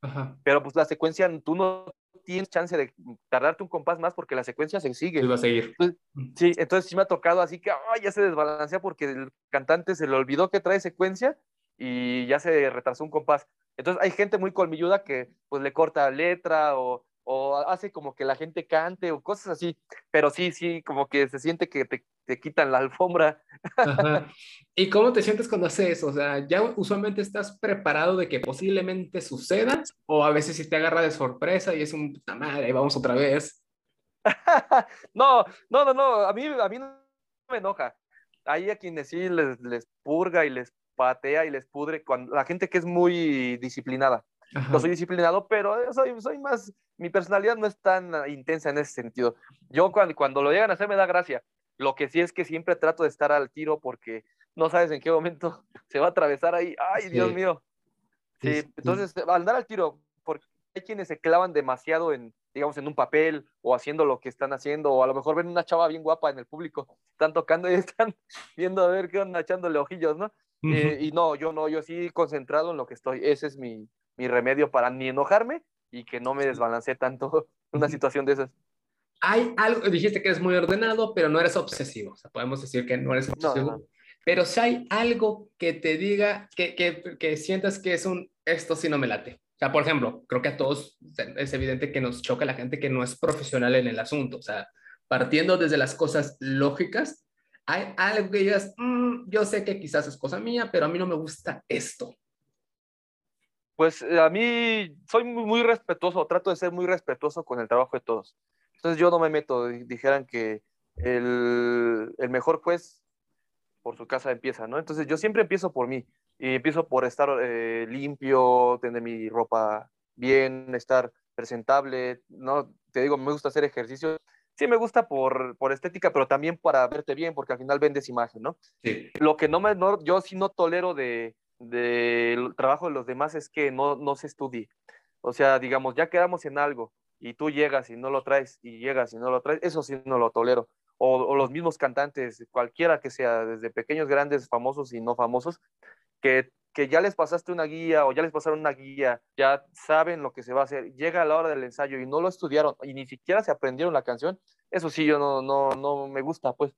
Pero pues la secuencia, tú no tienes chance de tardarte un compás más porque la secuencia se sigue. Sí, va a seguir. sí, entonces sí me ha tocado así que ya se desbalancea porque el cantante se le olvidó que trae secuencia y ya se retrasó un compás. Entonces hay gente muy colmilluda que pues le corta letra o, o hace como que la gente cante o cosas así, pero sí, sí, como que se siente que te, te quitan la alfombra. ¿Y cómo te sientes cuando haces eso? O sea, ¿ya usualmente estás preparado de que posiblemente suceda? ¿O a veces si te agarra de sorpresa y es un puta madre, vamos otra vez? (laughs) no, no, no, no, a mí, a mí no me enoja. Hay a quienes sí les, les purga y les patea y les pudre, cuando, la gente que es muy disciplinada. No soy disciplinado, pero soy, soy más, mi personalidad no es tan intensa en ese sentido. Yo cuando, cuando lo llegan a hacer me da gracia. Lo que sí es que siempre trato de estar al tiro porque no sabes en qué momento (laughs) se va a atravesar ahí. ¡Ay, Dios mío! Sí, entonces al dar al tiro, porque hay quienes se clavan demasiado en, digamos, en un papel o haciendo lo que están haciendo, o a lo mejor ven una chava bien guapa en el público, están tocando y (laughs) están viendo a ver qué onda, echándole ojillos, ¿no? Eh, y no, yo no, yo sí concentrado en lo que estoy. Ese es mi, mi remedio para ni enojarme y que no me desbalance tanto (laughs) una situación de esas. Hay algo, dijiste que eres muy ordenado, pero no eres obsesivo. O sea, podemos decir que no eres obsesivo. Pero si hay algo que te diga, que, que, que sientas que es un, esto sí no me late. O sea, por ejemplo, creo que a todos es evidente que nos choca la gente que no es profesional en el asunto. O sea, partiendo desde las cosas lógicas, hay algo que digas, mm, yo sé que quizás es cosa mía, pero a mí no me gusta esto. Pues eh, a mí soy muy, respetuoso, trato de ser muy respetuoso con el trabajo de todos. Entonces yo no me meto, dijeran que el, el mejor juez por su casa empieza, ¿no? Entonces yo siempre empiezo por mí y empiezo por estar eh, limpio, tener mi ropa bien, estar presentable, ¿no? Te digo, me gusta hacer ejercicio sí me gusta por, por estética, pero también para verte bien, porque al final vendes imagen, ¿no? Sí. Lo que no me, no, yo sí no tolero de, del trabajo de los demás es que no, no se estudie. O sea, digamos, ya quedamos en algo y tú llegas y no lo traes y llegas y no lo traes, eso sí no lo tolero. O, los mismos cantantes, cualquiera que sea, desde pequeños, grandes, famosos y no famosos, que que ya les pasaste una guía o ya les pasaron una guía, ya saben lo que se va a hacer, llega la hora del ensayo y no lo estudiaron y ni siquiera se aprendieron la canción, eso sí yo no, no, no me gusta, pues,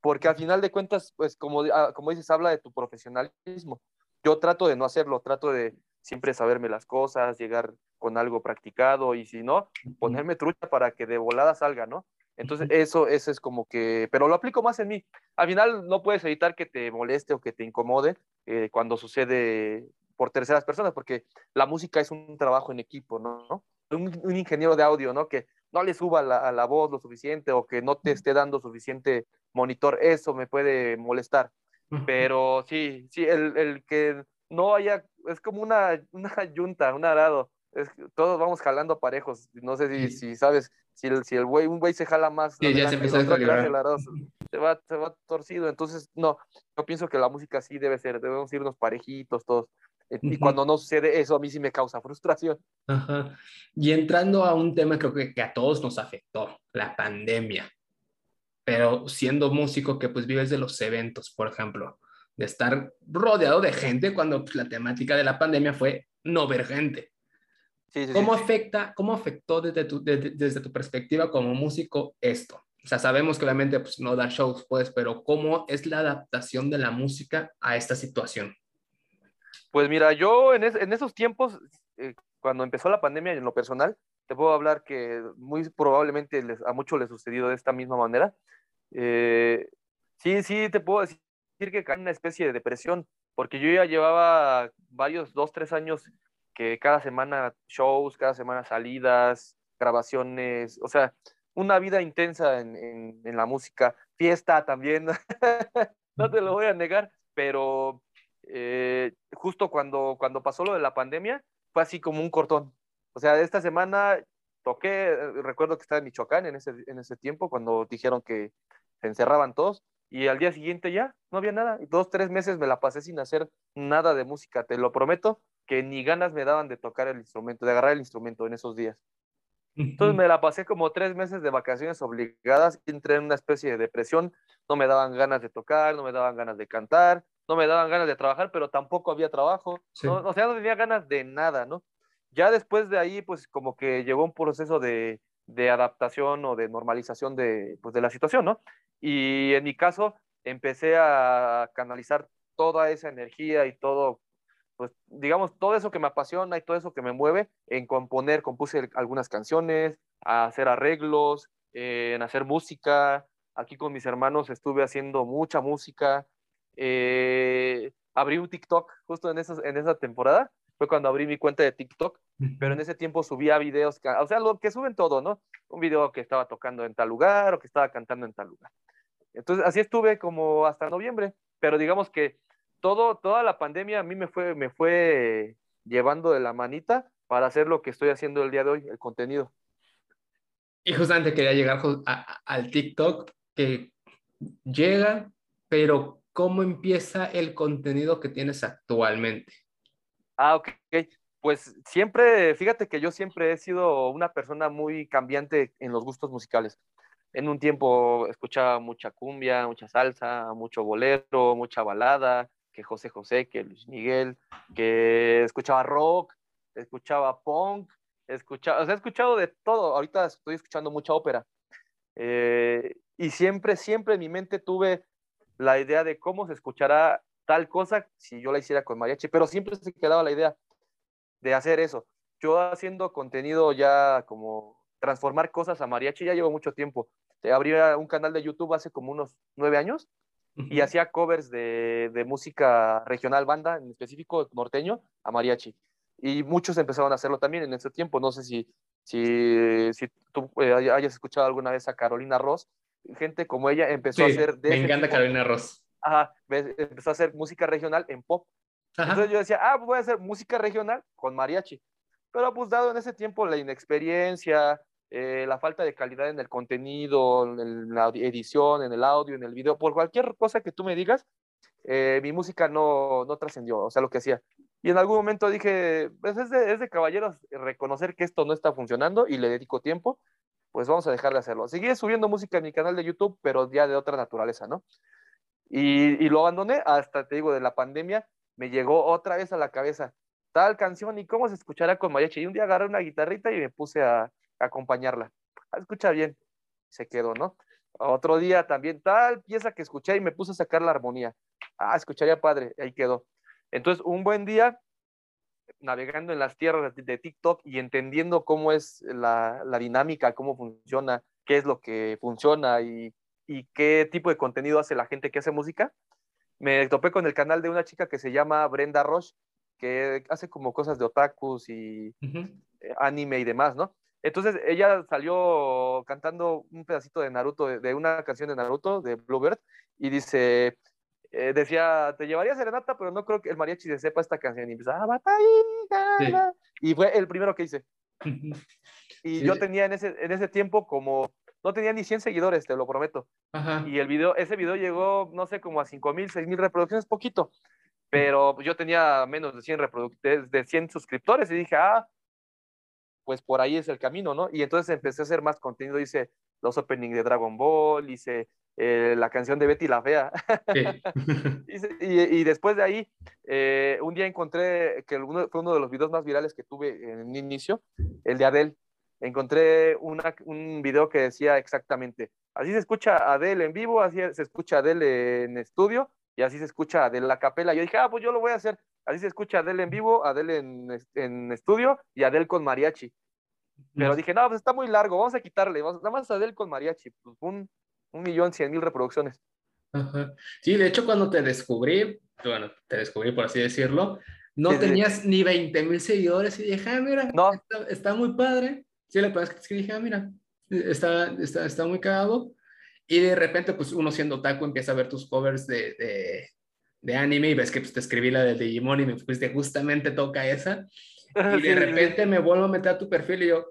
porque al final de cuentas, pues como, ah, como dices, habla de tu profesionalismo. Yo trato de no hacerlo, trato de siempre saberme las cosas, llegar con algo practicado y si no, ponerme trucha para que de volada salga, ¿no? Entonces, eso, eso es como que, pero lo aplico más en mí. Al final no puedes evitar que te moleste o que te incomode eh, cuando sucede por terceras personas, porque la música es un trabajo en equipo, ¿no? Un, ingeniero de audio, ¿no? Que no le suba la, a la voz lo suficiente o que no te esté dando suficiente monitor, eso me puede molestar. Pero sí, sí, el, el que no haya, es como una, (laughs) una yunta, un arado. Es, todos vamos jalando parejos. No sé si, si sabes si el, si el güey, un güey se jala más, ya se, empieza a se, va, se va torcido. Entonces, no, yo pienso que la música sí debe ser, debemos irnos parejitos todos. Eh, y cuando no sucede eso, a mí sí me causa (laughs) frustración. Ajá. Y entrando a un tema creo que, que a todos nos afectó, la pandemia. Pero siendo músico que pues vives de los eventos, por ejemplo, de estar rodeado de gente cuando pues, la temática de la pandemia fue no ver gente. ¿Cómo, Afecta, ¿Cómo afectó desde tu, desde tu perspectiva como músico esto? O sea, sabemos que obviamente pues, no da shows, pues, pero ¿cómo es la adaptación de la música a esta situación? Pues mira, yo en, en esos tiempos, eh, cuando empezó la pandemia en lo personal, te puedo hablar que muy probablemente les, a muchos les sucedido de esta misma manera. Eh, sí, sí, te puedo decir que caí en una especie de depresión, porque yo ya llevaba varios, dos, tres años que cada semana shows, cada semana salidas, grabaciones, o sea, una vida intensa en, en, la música, fiesta también, (laughs) no te lo voy a negar, pero eh, justo cuando, cuando pasó lo de la pandemia, fue así como un cortón. O sea, esta semana toqué, eh, recuerdo que estaba en Michoacán en ese, en ese tiempo, cuando dijeron que se encerraban todos, y al día siguiente ya no había nada. Y dos, tres meses me la pasé sin hacer nada de música, te lo prometo, que ni ganas me daban de tocar el instrumento, de agarrar el instrumento en esos días. Entonces me la pasé como tres meses de vacaciones obligadas, entré en una especie de depresión, no me daban ganas de tocar, no me daban ganas de cantar, no me daban ganas de trabajar, pero tampoco había trabajo, o sea, no tenía ganas de nada, ¿no? Ya después de ahí, pues como que llegó un proceso de, de adaptación o de normalización de, pues, de la situación, ¿no? Y en mi caso, empecé a canalizar toda esa energía y todo pues digamos, todo eso que me apasiona y todo eso que me mueve en componer, compuse algunas canciones, a hacer arreglos, en hacer música. Aquí con mis hermanos estuve haciendo mucha música. Eh, abrí un TikTok justo en, en esa temporada. Fue cuando abrí mi cuenta de TikTok, pero en ese tiempo subía videos, o sea, lo que suben todo, ¿no? Un video que estaba tocando en tal lugar o que estaba cantando en tal lugar. Entonces, así estuve como hasta noviembre, pero digamos que todo, toda la pandemia a mí me fue, me fue llevando de la manita para hacer lo que estoy haciendo el día de hoy, el contenido. Y justamente quería llegar al TikTok que llega, pero ¿cómo empieza el contenido que tienes actualmente? Ah, ok. Pues siempre, fíjate que yo siempre he sido una persona muy cambiante en los gustos musicales. En un tiempo escuchaba mucha cumbia, mucha salsa, mucho bolero, mucha balada, que José José, que Luis Miguel, que escuchaba rock, escuchaba punk, escuchaba, o sea, he escuchado de todo. Ahorita estoy escuchando mucha ópera. Eh, y siempre, siempre en mi mente tuve la idea de cómo se escuchará tal cosa si yo la hiciera con mariachi, pero siempre se quedaba la idea de hacer eso. Yo haciendo contenido ya como transformar cosas a mariachi ya llevo mucho tiempo. Abrí un canal de YouTube hace como unos nueve años y hacía covers de, de, música regional, banda, en específico norteño, a mariachi. Y muchos empezaron a hacerlo también en ese tiempo. No sé si, si, si tú eh, hayas escuchado alguna vez a Carolina Ross. Gente como ella empezó a hacer... De me encanta Carolina Ross. Ajá, empezó a hacer música regional en pop. Entonces yo decía, ah, pues voy a hacer música regional con mariachi. Pero pues dado en ese tiempo la inexperiencia, eh, la falta de calidad en el contenido, en la edición, en el audio, en el video, por cualquier cosa que tú me digas, eh, mi música no, no trascendió, o sea, lo que hacía. Y en algún momento dije, pues es de, es de caballeros reconocer que esto no está funcionando y le dedico tiempo, pues vamos a dejar de hacerlo. Seguí subiendo música en mi canal de YouTube, pero ya de otra naturaleza, ¿no? Y, lo abandoné hasta, te digo, de la pandemia, me llegó otra vez a la cabeza tal canción y cómo se escuchará con mariachi. Y un día agarré una guitarrita y me puse a, acompañarla. Ah, escucha bien, se quedó, ¿no? Otro día también, tal pieza que escuché y me puse a sacar la armonía. Ah, escucharía padre, ahí quedó. Entonces, un buen día, navegando en las tierras de, TikTok y entendiendo cómo es la, dinámica, cómo funciona, qué es lo que funciona y, qué tipo de contenido hace la gente que hace música, me topé con el canal de una chica que se llama Brenda Roche, que hace como cosas de otakus y eh, anime y demás, ¿no? Entonces ella salió cantando un pedacito de Naruto, de, una canción de Naruto, de Bluebird, y dice, eh, decía, te llevaría serenata, pero no creo que el mariachi se sepa esta canción. Y empezaba, y fue el primero que hice. y yo tenía en ese, en ese tiempo como, no tenía ni 100 seguidores, te lo prometo. Y el video, ese video llegó, no sé, como a 5 mil, 6 mil reproducciones, poquito. Pero yo tenía menos de 100, de 100 suscriptores y dije, ah, pues por ahí es el camino, ¿no? Y entonces empecé a hacer más contenido, hice los openings de Dragon Ball, hice eh, la canción de Betty la Fea. (laughs) y, después de ahí, eh, un día encontré que fue uno de los videos más virales que tuve en el inicio, el de Adele. Encontré un video que decía exactamente, así se escucha Adele en vivo, así se escucha Adele en estudio y así se escucha Adele la capela. Yo dije, ah, pues yo lo voy a hacer. Así se escucha Adele en vivo, Adele en, en estudio y Adele con mariachi. Pero dije, no, pues está muy largo, vamos a quitarle, nada más Adele con mariachi. Pues un, un millón cien mil reproducciones. Sí, de hecho cuando te descubrí, bueno, te descubrí por así decirlo, no tenías ni 20 mil seguidores y dije, ah, mira, no. está, muy padre. Sí, la verdad es que dije, ah, mira, está, está, está muy cagado. Y de repente, pues uno siendo taco empieza a ver tus covers de, de, de anime y ves que pues, te escribí la de Digimon y me fuiste justamente toca esa. Y de repente me vuelvo a meter a tu perfil y yo,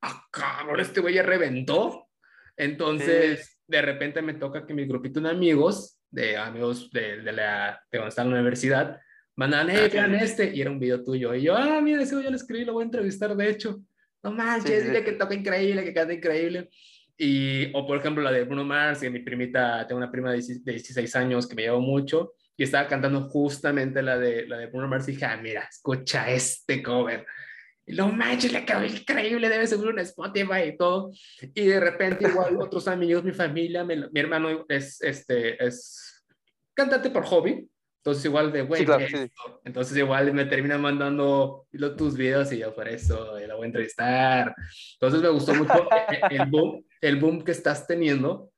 ah, cabrón, este güey ya reventó. Entonces, de repente me toca que mi grupito de amigos, de amigos de, de, la, de estaba en la universidad, mandan, hey, vean este, y era un video tuyo. Y yo, ah, mira, ese yo lo escribí, lo voy a entrevistar, de hecho. No manches, dile que toca increíble, que canta increíble. Y, o por ejemplo, la de Bruno Mars, que mi primita, tengo una prima de 16 años que me llevó mucho, y estaba cantando justamente la de, la de Bruno Mars, y dije, ah, mira, escucha este cover. Y lo manches, le quedó increíble, debe ser un Spotify y todo. Y de repente, igual, (laughs) otros amigos, mi familia, mi, hermano es, este, es cantante por hobby. Entonces, igual de, güey, entonces igual me termina mandando tus videos y yo por eso la voy a entrevistar. Entonces me gustó mucho el, boom, el boom que estás teniendo.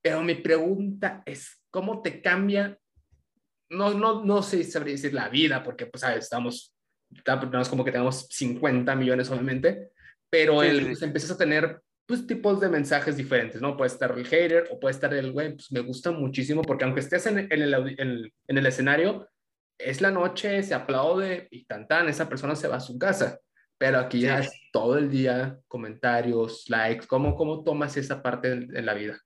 Pero mi pregunta es, ¿cómo te cambia? No, no, no sé si sabría decir la vida, porque pues, ¿sabes? estamos no es como que tenemos 50 millones obviamente, pero el, pues, empiezas a tener pues tipos de mensajes diferentes, ¿no? Puede estar el hater o puede estar el, güey, pues me gusta muchísimo porque aunque estés en, en, el, en, el, escenario, es la noche, se aplaude y tan tan, esa persona se va a su casa. Pero aquí ya es todo el día, comentarios, likes, ¿cómo, cómo tomas esa parte en, la vida?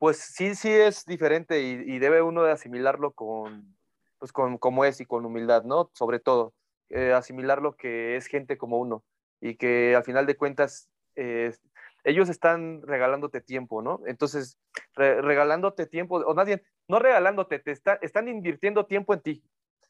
Pues sí, sí es diferente y, y, debe uno de asimilarlo con, pues con, como es y con humildad, ¿no? Sobre todo, eh, asimilar lo que es gente como uno y que al final de cuentas eh, ellos están regalándote tiempo, ¿no? Entonces, regalándote tiempo, o nadie, no regalándote, te está, están invirtiendo tiempo en ti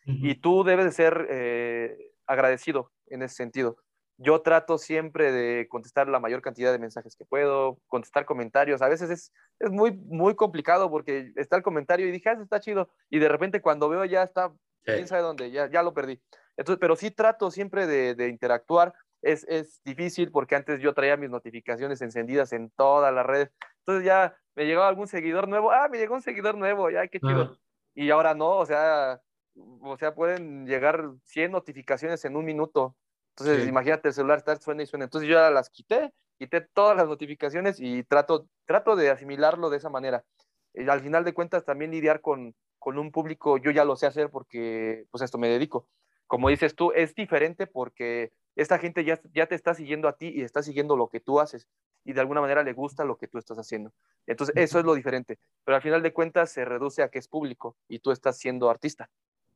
y tú debes de ser eh, agradecido en ese sentido yo trato siempre de contestar la mayor cantidad de mensajes que puedo, contestar comentarios. A veces es, es muy, muy complicado porque está el comentario y dije, ah, está chido. Y de repente cuando veo ya está, quién sabe dónde, ya, ya lo perdí. Entonces, pero sí trato siempre de, de interactuar. Es, es, difícil porque antes yo traía mis notificaciones encendidas en todas las redes. Entonces ya me llegaba algún seguidor nuevo. Ah, me llegó un seguidor nuevo, ya, qué chido. Y ahora no, o sea, o sea, pueden llegar 100 notificaciones en un minuto. Entonces, imagínate el celular estar suena y suena. Entonces yo ya las quité, quité todas las notificaciones y trato, trato de asimilarlo de esa manera. Y al final de cuentas, también lidiar con, con un público, yo ya lo sé hacer porque, pues, esto me dedico. Como dices tú, es diferente porque esta gente ya, ya te está siguiendo a ti y está siguiendo lo que tú haces y de alguna manera le gusta lo que tú estás haciendo. Entonces, eso es lo diferente. Pero al final de cuentas se reduce a que es público y tú estás siendo artista.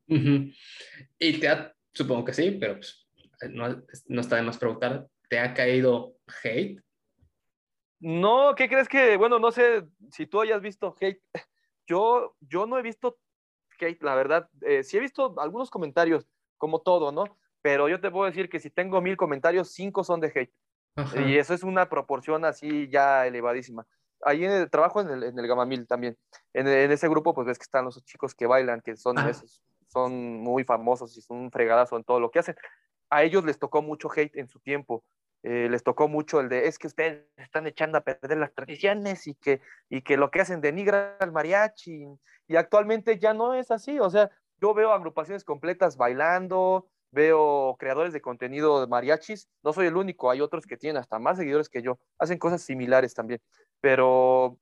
Y te ha, supongo que sí, pero pues, no, no está de más preguntar, ¿te ha caído hate? No, ¿qué crees que, bueno, no sé si tú hayas visto hate. Yo, yo no he visto hate, la verdad. Eh, sí he visto algunos comentarios, como todo, ¿no? Pero yo te puedo decir que si tengo mil comentarios, cinco son de hate. Y eso es una proporción así ya elevadísima. Ahí en el, trabajo en el, en el Gamamil también. En, ese grupo, pues ves que están los chicos que bailan, que son esos, son muy famosos y son un fregadazo en todo lo que hacen a ellos les tocó mucho hate en su tiempo. Eh, les tocó mucho el de es que ustedes están echando a perder las tradiciones y que, y que lo que hacen denigra al mariachi. Y actualmente ya no es así. O sea, yo veo agrupaciones completas bailando, veo creadores de contenido de mariachis. No soy el único, hay otros que tienen hasta más seguidores que yo. Hacen cosas similares también. Pero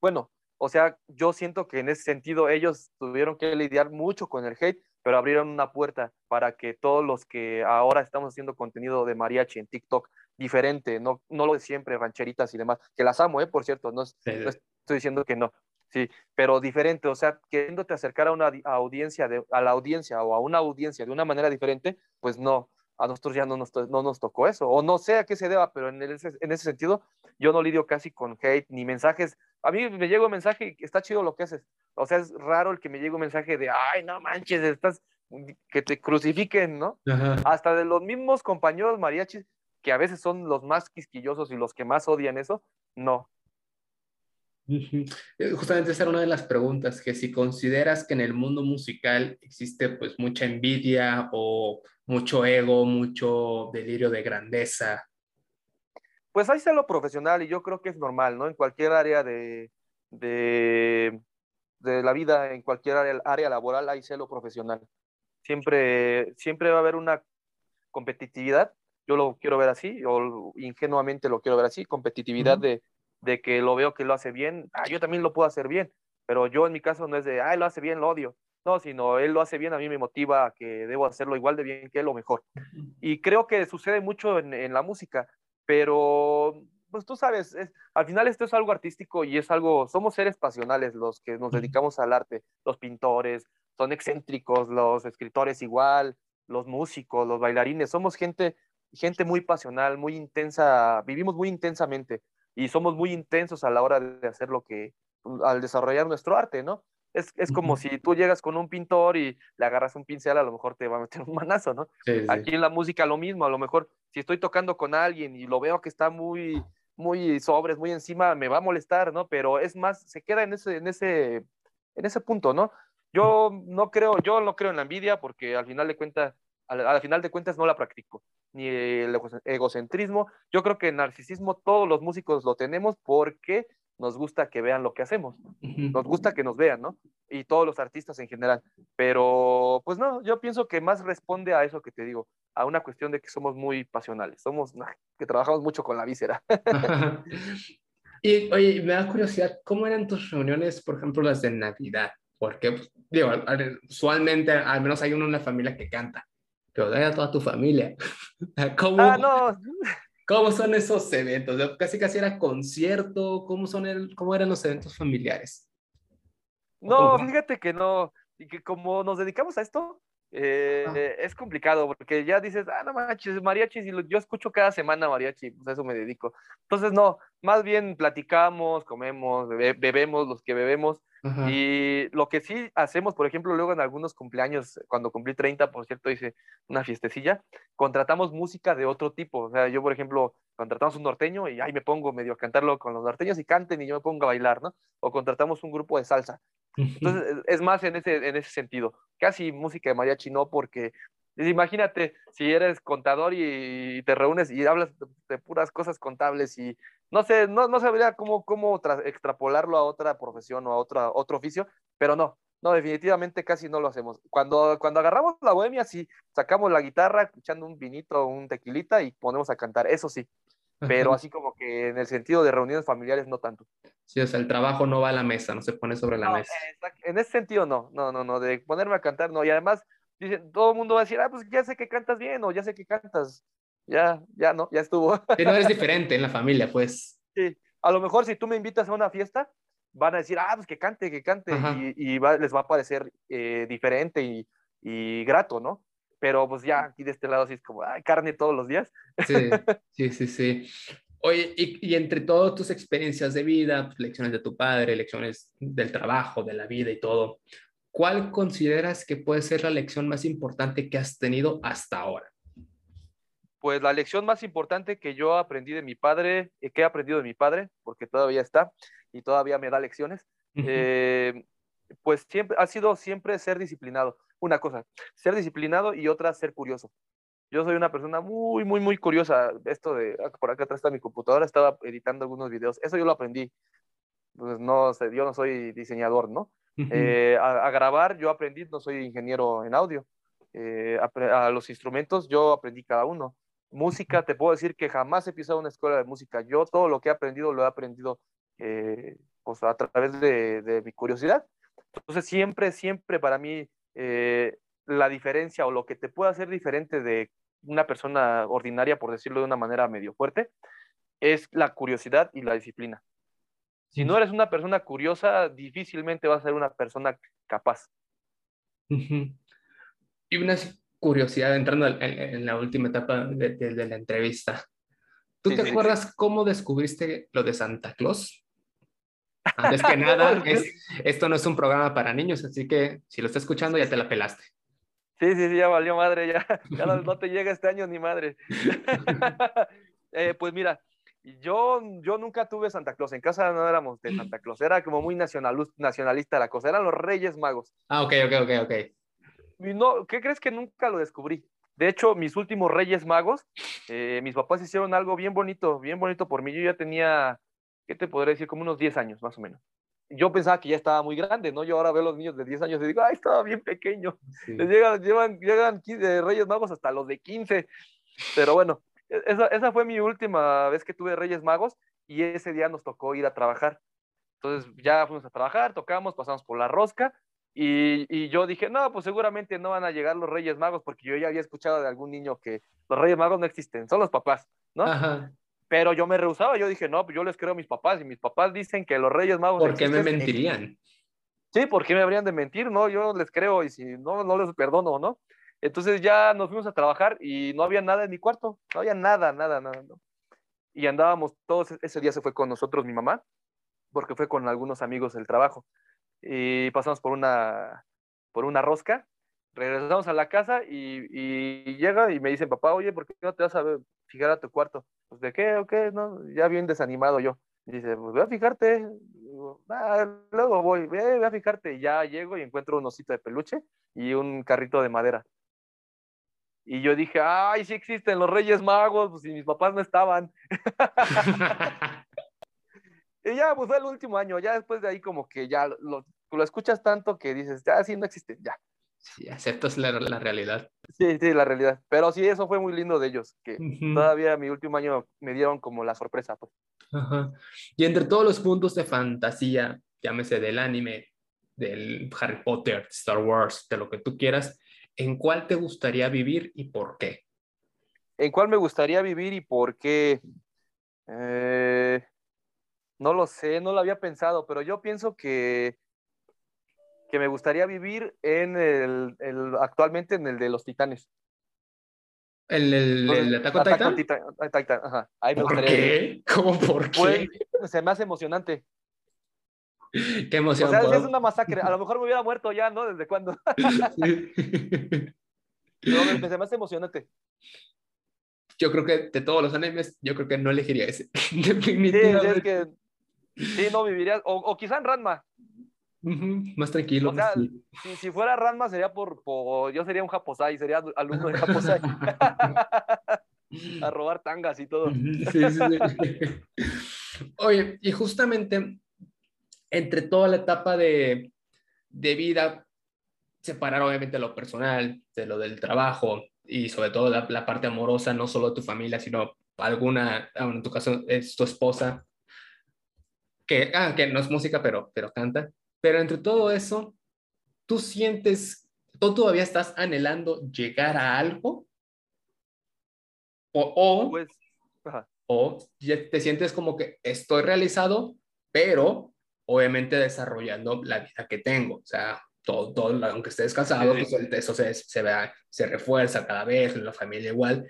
bueno, o sea, yo siento que en ese sentido ellos tuvieron que lidiar mucho con el hate pero abrieron una puerta para que todos los que ahora estamos haciendo contenido de mariachi en TikTok diferente, no, no lo de siempre, rancheritas y demás, que las amo, ¿eh? por cierto, no, estoy diciendo que no, sí, pero diferente, o sea, queriéndote acercar a una audiencia, de, a la audiencia o a una audiencia de una manera diferente, pues no, a nosotros ya no nos, no nos tocó eso, o no sé a qué se deba, pero en ese, en ese sentido yo no lidio casi con hate ni mensajes. A mí me llega un mensaje y está chido lo que haces. O sea, es raro el que me llegue un mensaje de, ay, no manches, estás, que te crucifiquen, ¿no? Hasta de los mismos compañeros mariachis, que a veces son los más quisquillosos y los que más odian eso, no. Eh, justamente esa era una de las preguntas, que si consideras que en el mundo musical existe pues mucha envidia o mucho ego, mucho delirio de grandeza. Pues ahí está lo profesional y yo creo que es normal, ¿no? En cualquier área de, de, de la vida, en cualquier área, área laboral hay lo profesional. Siempre, siempre va a haber una competitividad, yo lo quiero ver así, o ingenuamente lo quiero ver así, competitividad de, de que lo veo que lo hace bien, ah, yo también lo puedo hacer bien, pero yo en mi caso no es de, ah, lo hace bien, lo odio, no, sino él lo hace bien, a mí me motiva a que debo hacerlo igual de bien que él o mejor. Y creo que sucede mucho en, la música, pero pues tú sabes, al final esto es algo artístico y es algo, somos seres pasionales los que nos dedicamos al arte, los pintores, son excéntricos, los escritores igual, los músicos, los bailarines, somos gente, gente muy pasional, muy intensa, vivimos muy intensamente y somos muy intensos a la hora de hacer lo que, al desarrollar nuestro arte, ¿no? Es, es como si tú llegas con un pintor y le agarras un pincel, a lo mejor te va a meter un manazo, ¿no? Aquí en la música lo mismo, a lo mejor si estoy tocando con alguien y lo veo que está muy, muy sobres, muy encima, me va a molestar, ¿no? Pero es más, se queda en ese, en ese, en ese punto, ¿no? Yo no creo, yo no creo en la envidia porque al final de cuentas, al, final de cuentas no la practico, ni el egocentrismo. Yo creo que el narcisismo todos los músicos lo tenemos porque nos gusta que vean lo que hacemos, nos gusta que nos vean, ¿no? Y todos los artistas en general. Pero, pues no, yo pienso que más responde a eso que te digo, a una cuestión de que somos muy pasionales, somos, (laughs) que trabajamos mucho con la víscera. (laughs) (laughs) y, oye, me da curiosidad, ¿cómo eran tus reuniones, por ejemplo, las de Navidad? Porque, pues, digo, usualmente al menos hay uno en la familia que canta, pero de a toda tu familia. (laughs) ¿Cómo, ah, no. ¿Cómo son esos eventos? Casi casi era concierto, ¿cómo, son el, cómo eran los eventos familiares? No, fíjate que no, y que como nos dedicamos a esto, eh, es complicado porque ya dices, ah, no manches, mariachis, y yo escucho cada semana mariachi, pues a eso me dedico. Entonces, no, más bien platicamos, comemos, bebemos los que bebemos. Y lo que sí hacemos, por ejemplo, luego en algunos cumpleaños, cuando cumplí 30, por cierto, hice una fiestecilla, contratamos música de otro tipo. O sea, yo, por ejemplo, contratamos un norteño y ahí me pongo medio a cantarlo con los norteños y canten y yo me pongo a bailar, ¿no? O contratamos un grupo de salsa. Entonces, es más en ese, en ese sentido. Casi música de mariachi no, porque imagínate si eres contador y, te reúnes y hablas de, puras cosas contables y no sé, no, no sabría cómo, cómo extrapolarlo a otra profesión o a otra, otro oficio, pero no, no, definitivamente casi no lo hacemos. Cuando, cuando agarramos la bohemia, sí, sacamos la guitarra, echando un vinito, un tequilita y ponemos a cantar, eso sí. Pero así como que en el sentido de reuniones familiares, no tanto. Sí, o sea, el trabajo no va a la mesa, no se pone sobre la mesa. En ese sentido, no, no, no, no, de ponerme a cantar, no. Y además, todo el mundo va a decir, ah, pues ya sé que cantas bien o ya sé que cantas. Ya, ya no, ya estuvo. (laughs) No eres (laughs) diferente en la familia, pues. Sí, a lo mejor si tú me invitas a una fiesta, van a decir, ah, pues que cante, que cante, y, les va a parecer eh, diferente y, y, grato, ¿no? Pero pues ya aquí de este lado sí es como, ay, carne todos los días. Sí, (laughs) sí, sí, sí. Oye, y, y, entre todas tus experiencias de vida, pues, lecciones de tu padre, lecciones del trabajo, de la vida y todo, ¿cuál consideras que puede ser la lección más importante que has tenido hasta ahora? Pues la lección más importante que yo aprendí de mi padre, eh, que he aprendido de mi padre, porque todavía está y todavía me da lecciones, eh, pues siempre ha sido siempre ser disciplinado. Una cosa, ser disciplinado y otra, ser curioso. Yo soy una persona muy, muy, muy curiosa. Esto de, ah, por acá atrás está mi computadora, estaba editando algunos videos. Eso yo lo aprendí. Pues no sé, yo no soy diseñador, ¿no? Eh, a, grabar yo aprendí, no soy ingeniero en audio. Eh, a, los instrumentos yo aprendí cada uno. Música, te puedo decir que jamás he pisado una escuela de música. Yo todo lo que he aprendido lo he aprendido eh, pues a través de, mi curiosidad. Entonces siempre, siempre para mí la diferencia o lo que te puede hacer diferente de una persona ordinaria, por decirlo de una manera medio fuerte, es la curiosidad y la disciplina. Si no eres una persona curiosa, difícilmente vas a ser una persona capaz. Y una, curiosidad, entrando en, la última etapa de, la entrevista. ¿Tú te acuerdas cómo descubriste lo de Santa Claus? Antes que (laughs) nada, esto no es un programa para niños, así que si lo estás escuchando ya te la pelaste. Sí, sí, sí, ya valió madre, ya, ya no, te llega este año ni madre. (laughs) Eh, pues mira, yo, yo nunca tuve Santa Claus, en casa no éramos de Santa Claus, era como muy nacionalista la cosa, eran los Reyes Magos. Ah, ok, ok, ok, ok. No, ¿Qué crees que nunca lo descubrí? De hecho, mis últimos Reyes Magos, eh, mis papás hicieron algo bien bonito, bien bonito por mí. Yo ya tenía, ¿qué te podría decir? Como unos 10 años, más o menos yo pensaba que ya estaba muy grande, ¿no? Yo ahora veo a los niños de 10 años y digo, ay, estaba bien pequeño. Les llegan, llevan, llegan 15, Reyes Magos hasta los de 15. Pero bueno, e, esa, esa, fue mi última vez que tuve Reyes Magos y ese día nos tocó ir a trabajar. Entonces ya fuimos a trabajar, tocamos, pasamos por la rosca y, y, yo dije, no, pues seguramente no van a llegar los Reyes Magos porque yo ya había escuchado de algún niño que los Reyes Magos no existen, son los papás, ¿no? Ajá. Pero yo me rehusaba, yo dije, no, pues yo les creo a mis papás y mis papás dicen que los Reyes Magos... ¿Por qué me mentirían? Sí, ¿por qué me habrían de mentir? No, yo les creo y si no, no les perdono, ¿no? Entonces ya nos fuimos a trabajar y no había nada en mi cuarto, no había nada, nada, nada, ¿no? Y andábamos todos, ese día se fue con nosotros mi mamá, porque fue con algunos amigos del trabajo. Y pasamos por una, por una rosca, regresamos a la casa y, y llega y me dicen, papá, oye, ¿por qué no te vas a fijar a tu cuarto? pues de qué o qué, ¿no? Ya bien desanimado yo. dice, pues ve a fijarte. Ah, luego voy, ve, a fijarte. Y ya llego y encuentro un osito de peluche y un carrito de madera. Y yo dije, ay, sí existen los Reyes Magos, pues si mis papás no estaban. (laughs) (laughs) y ya, pues fue el último año, ya después de ahí como que ya lo, lo escuchas tanto que dices, ya sí no existe, ya. Sí, aceptas la, la, realidad. Sí, sí, la realidad. Pero sí, eso fue muy lindo de ellos, que todavía mi último año me dieron como la sorpresa. Pues. Ajá. Y entre todos los puntos de fantasía, llámese del anime, del Harry Potter, Star Wars, de lo que tú quieras, ¿en cuál te gustaría vivir y por qué? ¿En cuál me gustaría vivir y por qué? Eh, no lo sé, no lo había pensado, pero yo pienso que que me gustaría vivir en el, el actualmente en el de los Titanes. ¿El, el, el Attack Titan? Titan? Ajá. Ahí me ¿Por qué? ¿Cómo por qué? se me hace emocionante. Qué emoción. O sea, es una masacre. A lo mejor me hubiera muerto ya, ¿no? ¿Desde cuándo? (laughs) (laughs) Sí. Pero se me hace emocionante. Yo creo que de todos los animes, yo creo que no elegiría ese. Definitivamente. (laughs) Sí, es que, sí, no viviría. O, o quizá en Ranma más tranquilo. O sea, si, si, fuera Ranma sería por, por, Yo sería un Japosai, sería alumno de Japosai. (laughs) a robar tangas y todo. Sí, sí, sí. (laughs) Oye, y justamente entre toda la etapa de, de vida, separar obviamente lo personal de lo del trabajo y sobre todo la, la parte amorosa, no solo de tu familia, sino alguna, ah, en tu caso es tu esposa, que, ah, que no es música, pero, pero canta. Pero entre todo eso, ¿tú sientes, tú todavía estás anhelando llegar a algo? O, o, pues, o ya te sientes como que estoy realizado, pero obviamente desarrollando la vida que tengo. O sea, todo, todo aunque estés casado, pues eso se, se, vea, se refuerza cada vez, en la familia igual.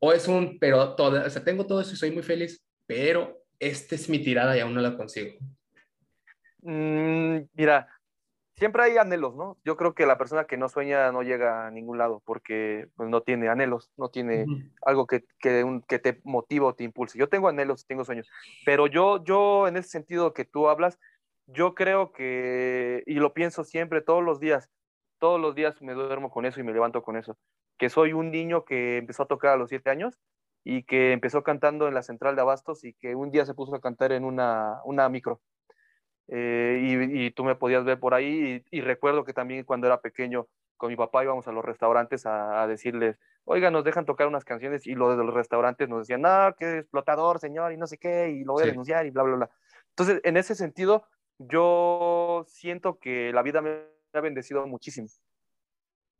O es un, pero todo, o sea, tengo todo eso y soy muy feliz, pero esta es mi tirada y aún no la consigo. Mm, mira, siempre hay anhelos, ¿no? Yo creo que la persona que no sueña no llega a ningún lado porque pues, no tiene anhelos, no tiene algo que, que, que, te motive o te impulse. Yo tengo anhelos, tengo sueños, pero yo, yo en ese sentido que tú hablas, yo creo que, y lo pienso siempre, todos los días, todos los días me duermo con eso y me levanto con eso, que soy un niño que empezó a tocar a los siete años y que empezó cantando en la central de Abastos y que un día se puso a cantar en una, una micro eh, y, tú me podías ver por ahí y, recuerdo que también cuando era pequeño con mi papá íbamos a los restaurantes a, decirles, oiga, nos dejan tocar unas canciones y los de los restaurantes nos decían, no, qué explotador, señor, y no sé qué, y lo voy a denunciar y bla, bla, bla. Entonces, en ese sentido, yo siento que la vida me ha bendecido muchísimo.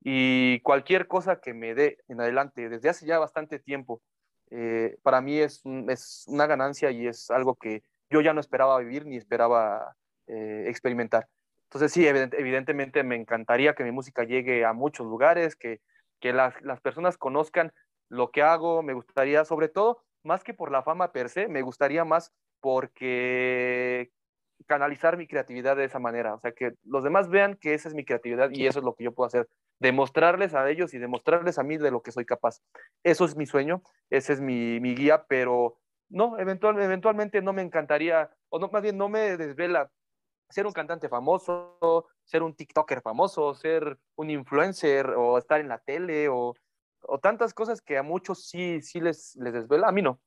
Y cualquier cosa que me dé en adelante, desde hace ya bastante tiempo, eh, para mí es, es una ganancia y es algo que, yo ya no esperaba vivir ni esperaba eh, experimentar. Entonces sí, evidentemente me encantaría que mi música llegue a muchos lugares, que, que las, las personas conozcan lo que hago, me gustaría, sobre todo, más que por la fama per se, me gustaría más porque canalizar mi creatividad de esa manera, o sea, que los demás vean que esa es mi creatividad y eso es lo que yo puedo hacer, demostrarles a ellos y demostrarles a mí de lo que soy capaz. Eso es mi sueño, ese es mi, mi guía, pero no, eventual, eventualmente no me encantaría, o no, más bien no me desvela ser un cantante famoso, ser un TikToker famoso, ser un influencer o estar en la tele o, tantas cosas que a muchos sí, sí les, les desvela, a mí no.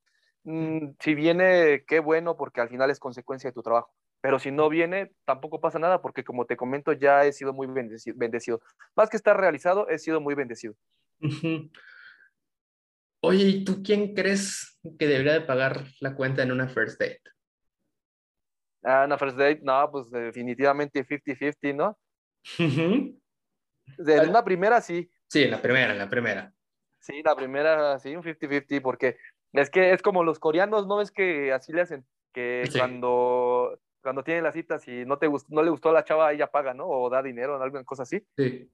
Mm, si viene, qué bueno, porque al final es consecuencia de tu trabajo. Pero si no viene, tampoco pasa nada, porque como te comento, ya he sido muy bendecido. Más que estar realizado, he sido muy bendecido. Oye, ¿y tú quién crees que debería de pagar la cuenta en una first date? Ah, una first date, no, pues definitivamente 50-50, ¿no? De una primera, sí. Sí, en la primera, en la primera. Sí, la primera, sí, un 50-50, porque es que es como los coreanos, ¿no ves que así le hacen? Que cuando, cuando tienen las citas y no, te no le gustó a la chava, ella paga, ¿no? O da dinero alguna cosa así. Sí.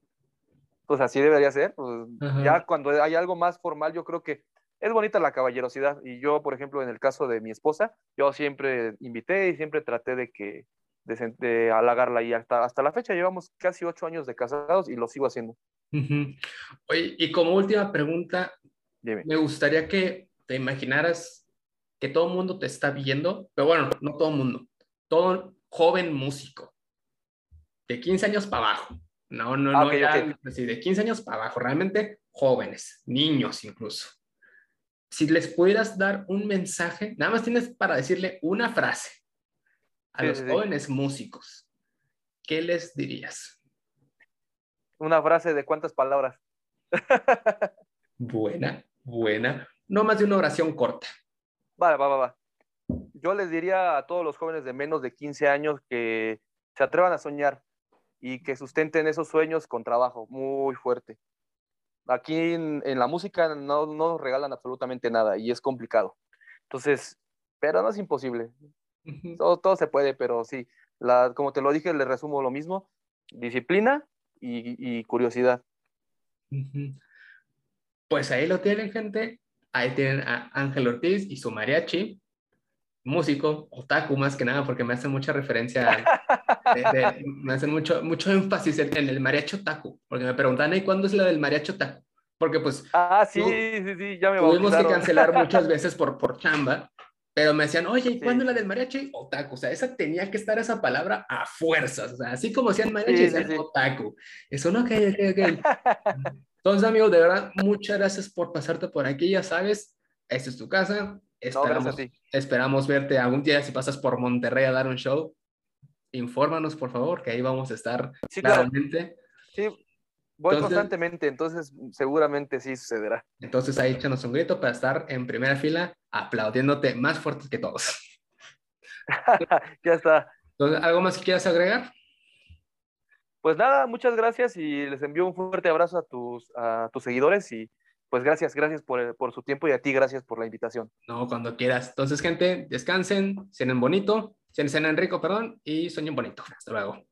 Pues así debería ser. Pues ya cuando hay algo más formal, yo creo que es bonita la caballerosidad. Y yo, por ejemplo, en el caso de mi esposa, yo siempre invité y siempre traté de que de, halagarla y hasta, hasta la fecha llevamos casi ocho años de casados y lo sigo haciendo. Oye, y como última pregunta, me gustaría que te imaginaras que todo el mundo te está viendo, pero bueno, no todo el mundo, todo joven músico, de 15 años para abajo, no, no, ah, no, de 15 años para abajo, realmente jóvenes, niños incluso. Si les pudieras dar un mensaje, nada más tienes para decirle una frase a los jóvenes músicos, ¿qué les dirías? Una frase de cuántas palabras. (laughs) buena, buena. No más de una oración corta. Vale, va, va, va. Yo les diría a todos los jóvenes de menos de 15 años que se atrevan a soñar y que sustenten esos sueños con trabajo muy fuerte. Aquí en, la música no, no nos regalan absolutamente nada y es complicado. Entonces, pero no es imposible. todo, todo, se puede, pero sí, la, como te lo dije, le resumo lo mismo, disciplina y, curiosidad. Pues ahí lo tienen, gente. Ahí tienen a Ángel Ortiz y su mariachi, músico, otaku más que nada, porque me hacen mucha referencia, (laughs) me hacen mucho, mucho énfasis en, el mariachi otaku, porque me preguntan, ¿y cuándo es la del mariachi otaku? Porque pues... Ah, sí, sí, sí, ya me Tuvimos que cancelar muchas (laughs) veces por, por chamba, pero me decían, oye, ¿y cuándo la del mariachi? Otaku. O sea, esa tenía que estar esa palabra a fuerzas. O sea, así como decían mariachi, decían otaku. Eso no, ok, ok, ok. (laughs) Entonces, amigo, de verdad, muchas gracias por pasarte por aquí. Ya sabes, esta es tu casa. Esperamos, esperamos verte algún día si pasas por Monterrey a dar un show. Infórmanos, por favor, que ahí vamos a estar sí, claramente. Sí, Voy constantemente, entonces seguramente sí sucederá. Entonces ahí échanos un grito para estar en primera fila aplaudiéndote más fuerte que todos. (laughs) ya está. Entonces, ¿algo más que quieras agregar? Pues nada, muchas gracias y les envío un fuerte abrazo a tus, a tus seguidores y pues gracias, gracias por, por su tiempo y a ti gracias por la invitación. No, cuando quieras. Entonces, gente, descansen, cenen bonito, cenen rico, perdón, y sueñen bonito. Hasta luego.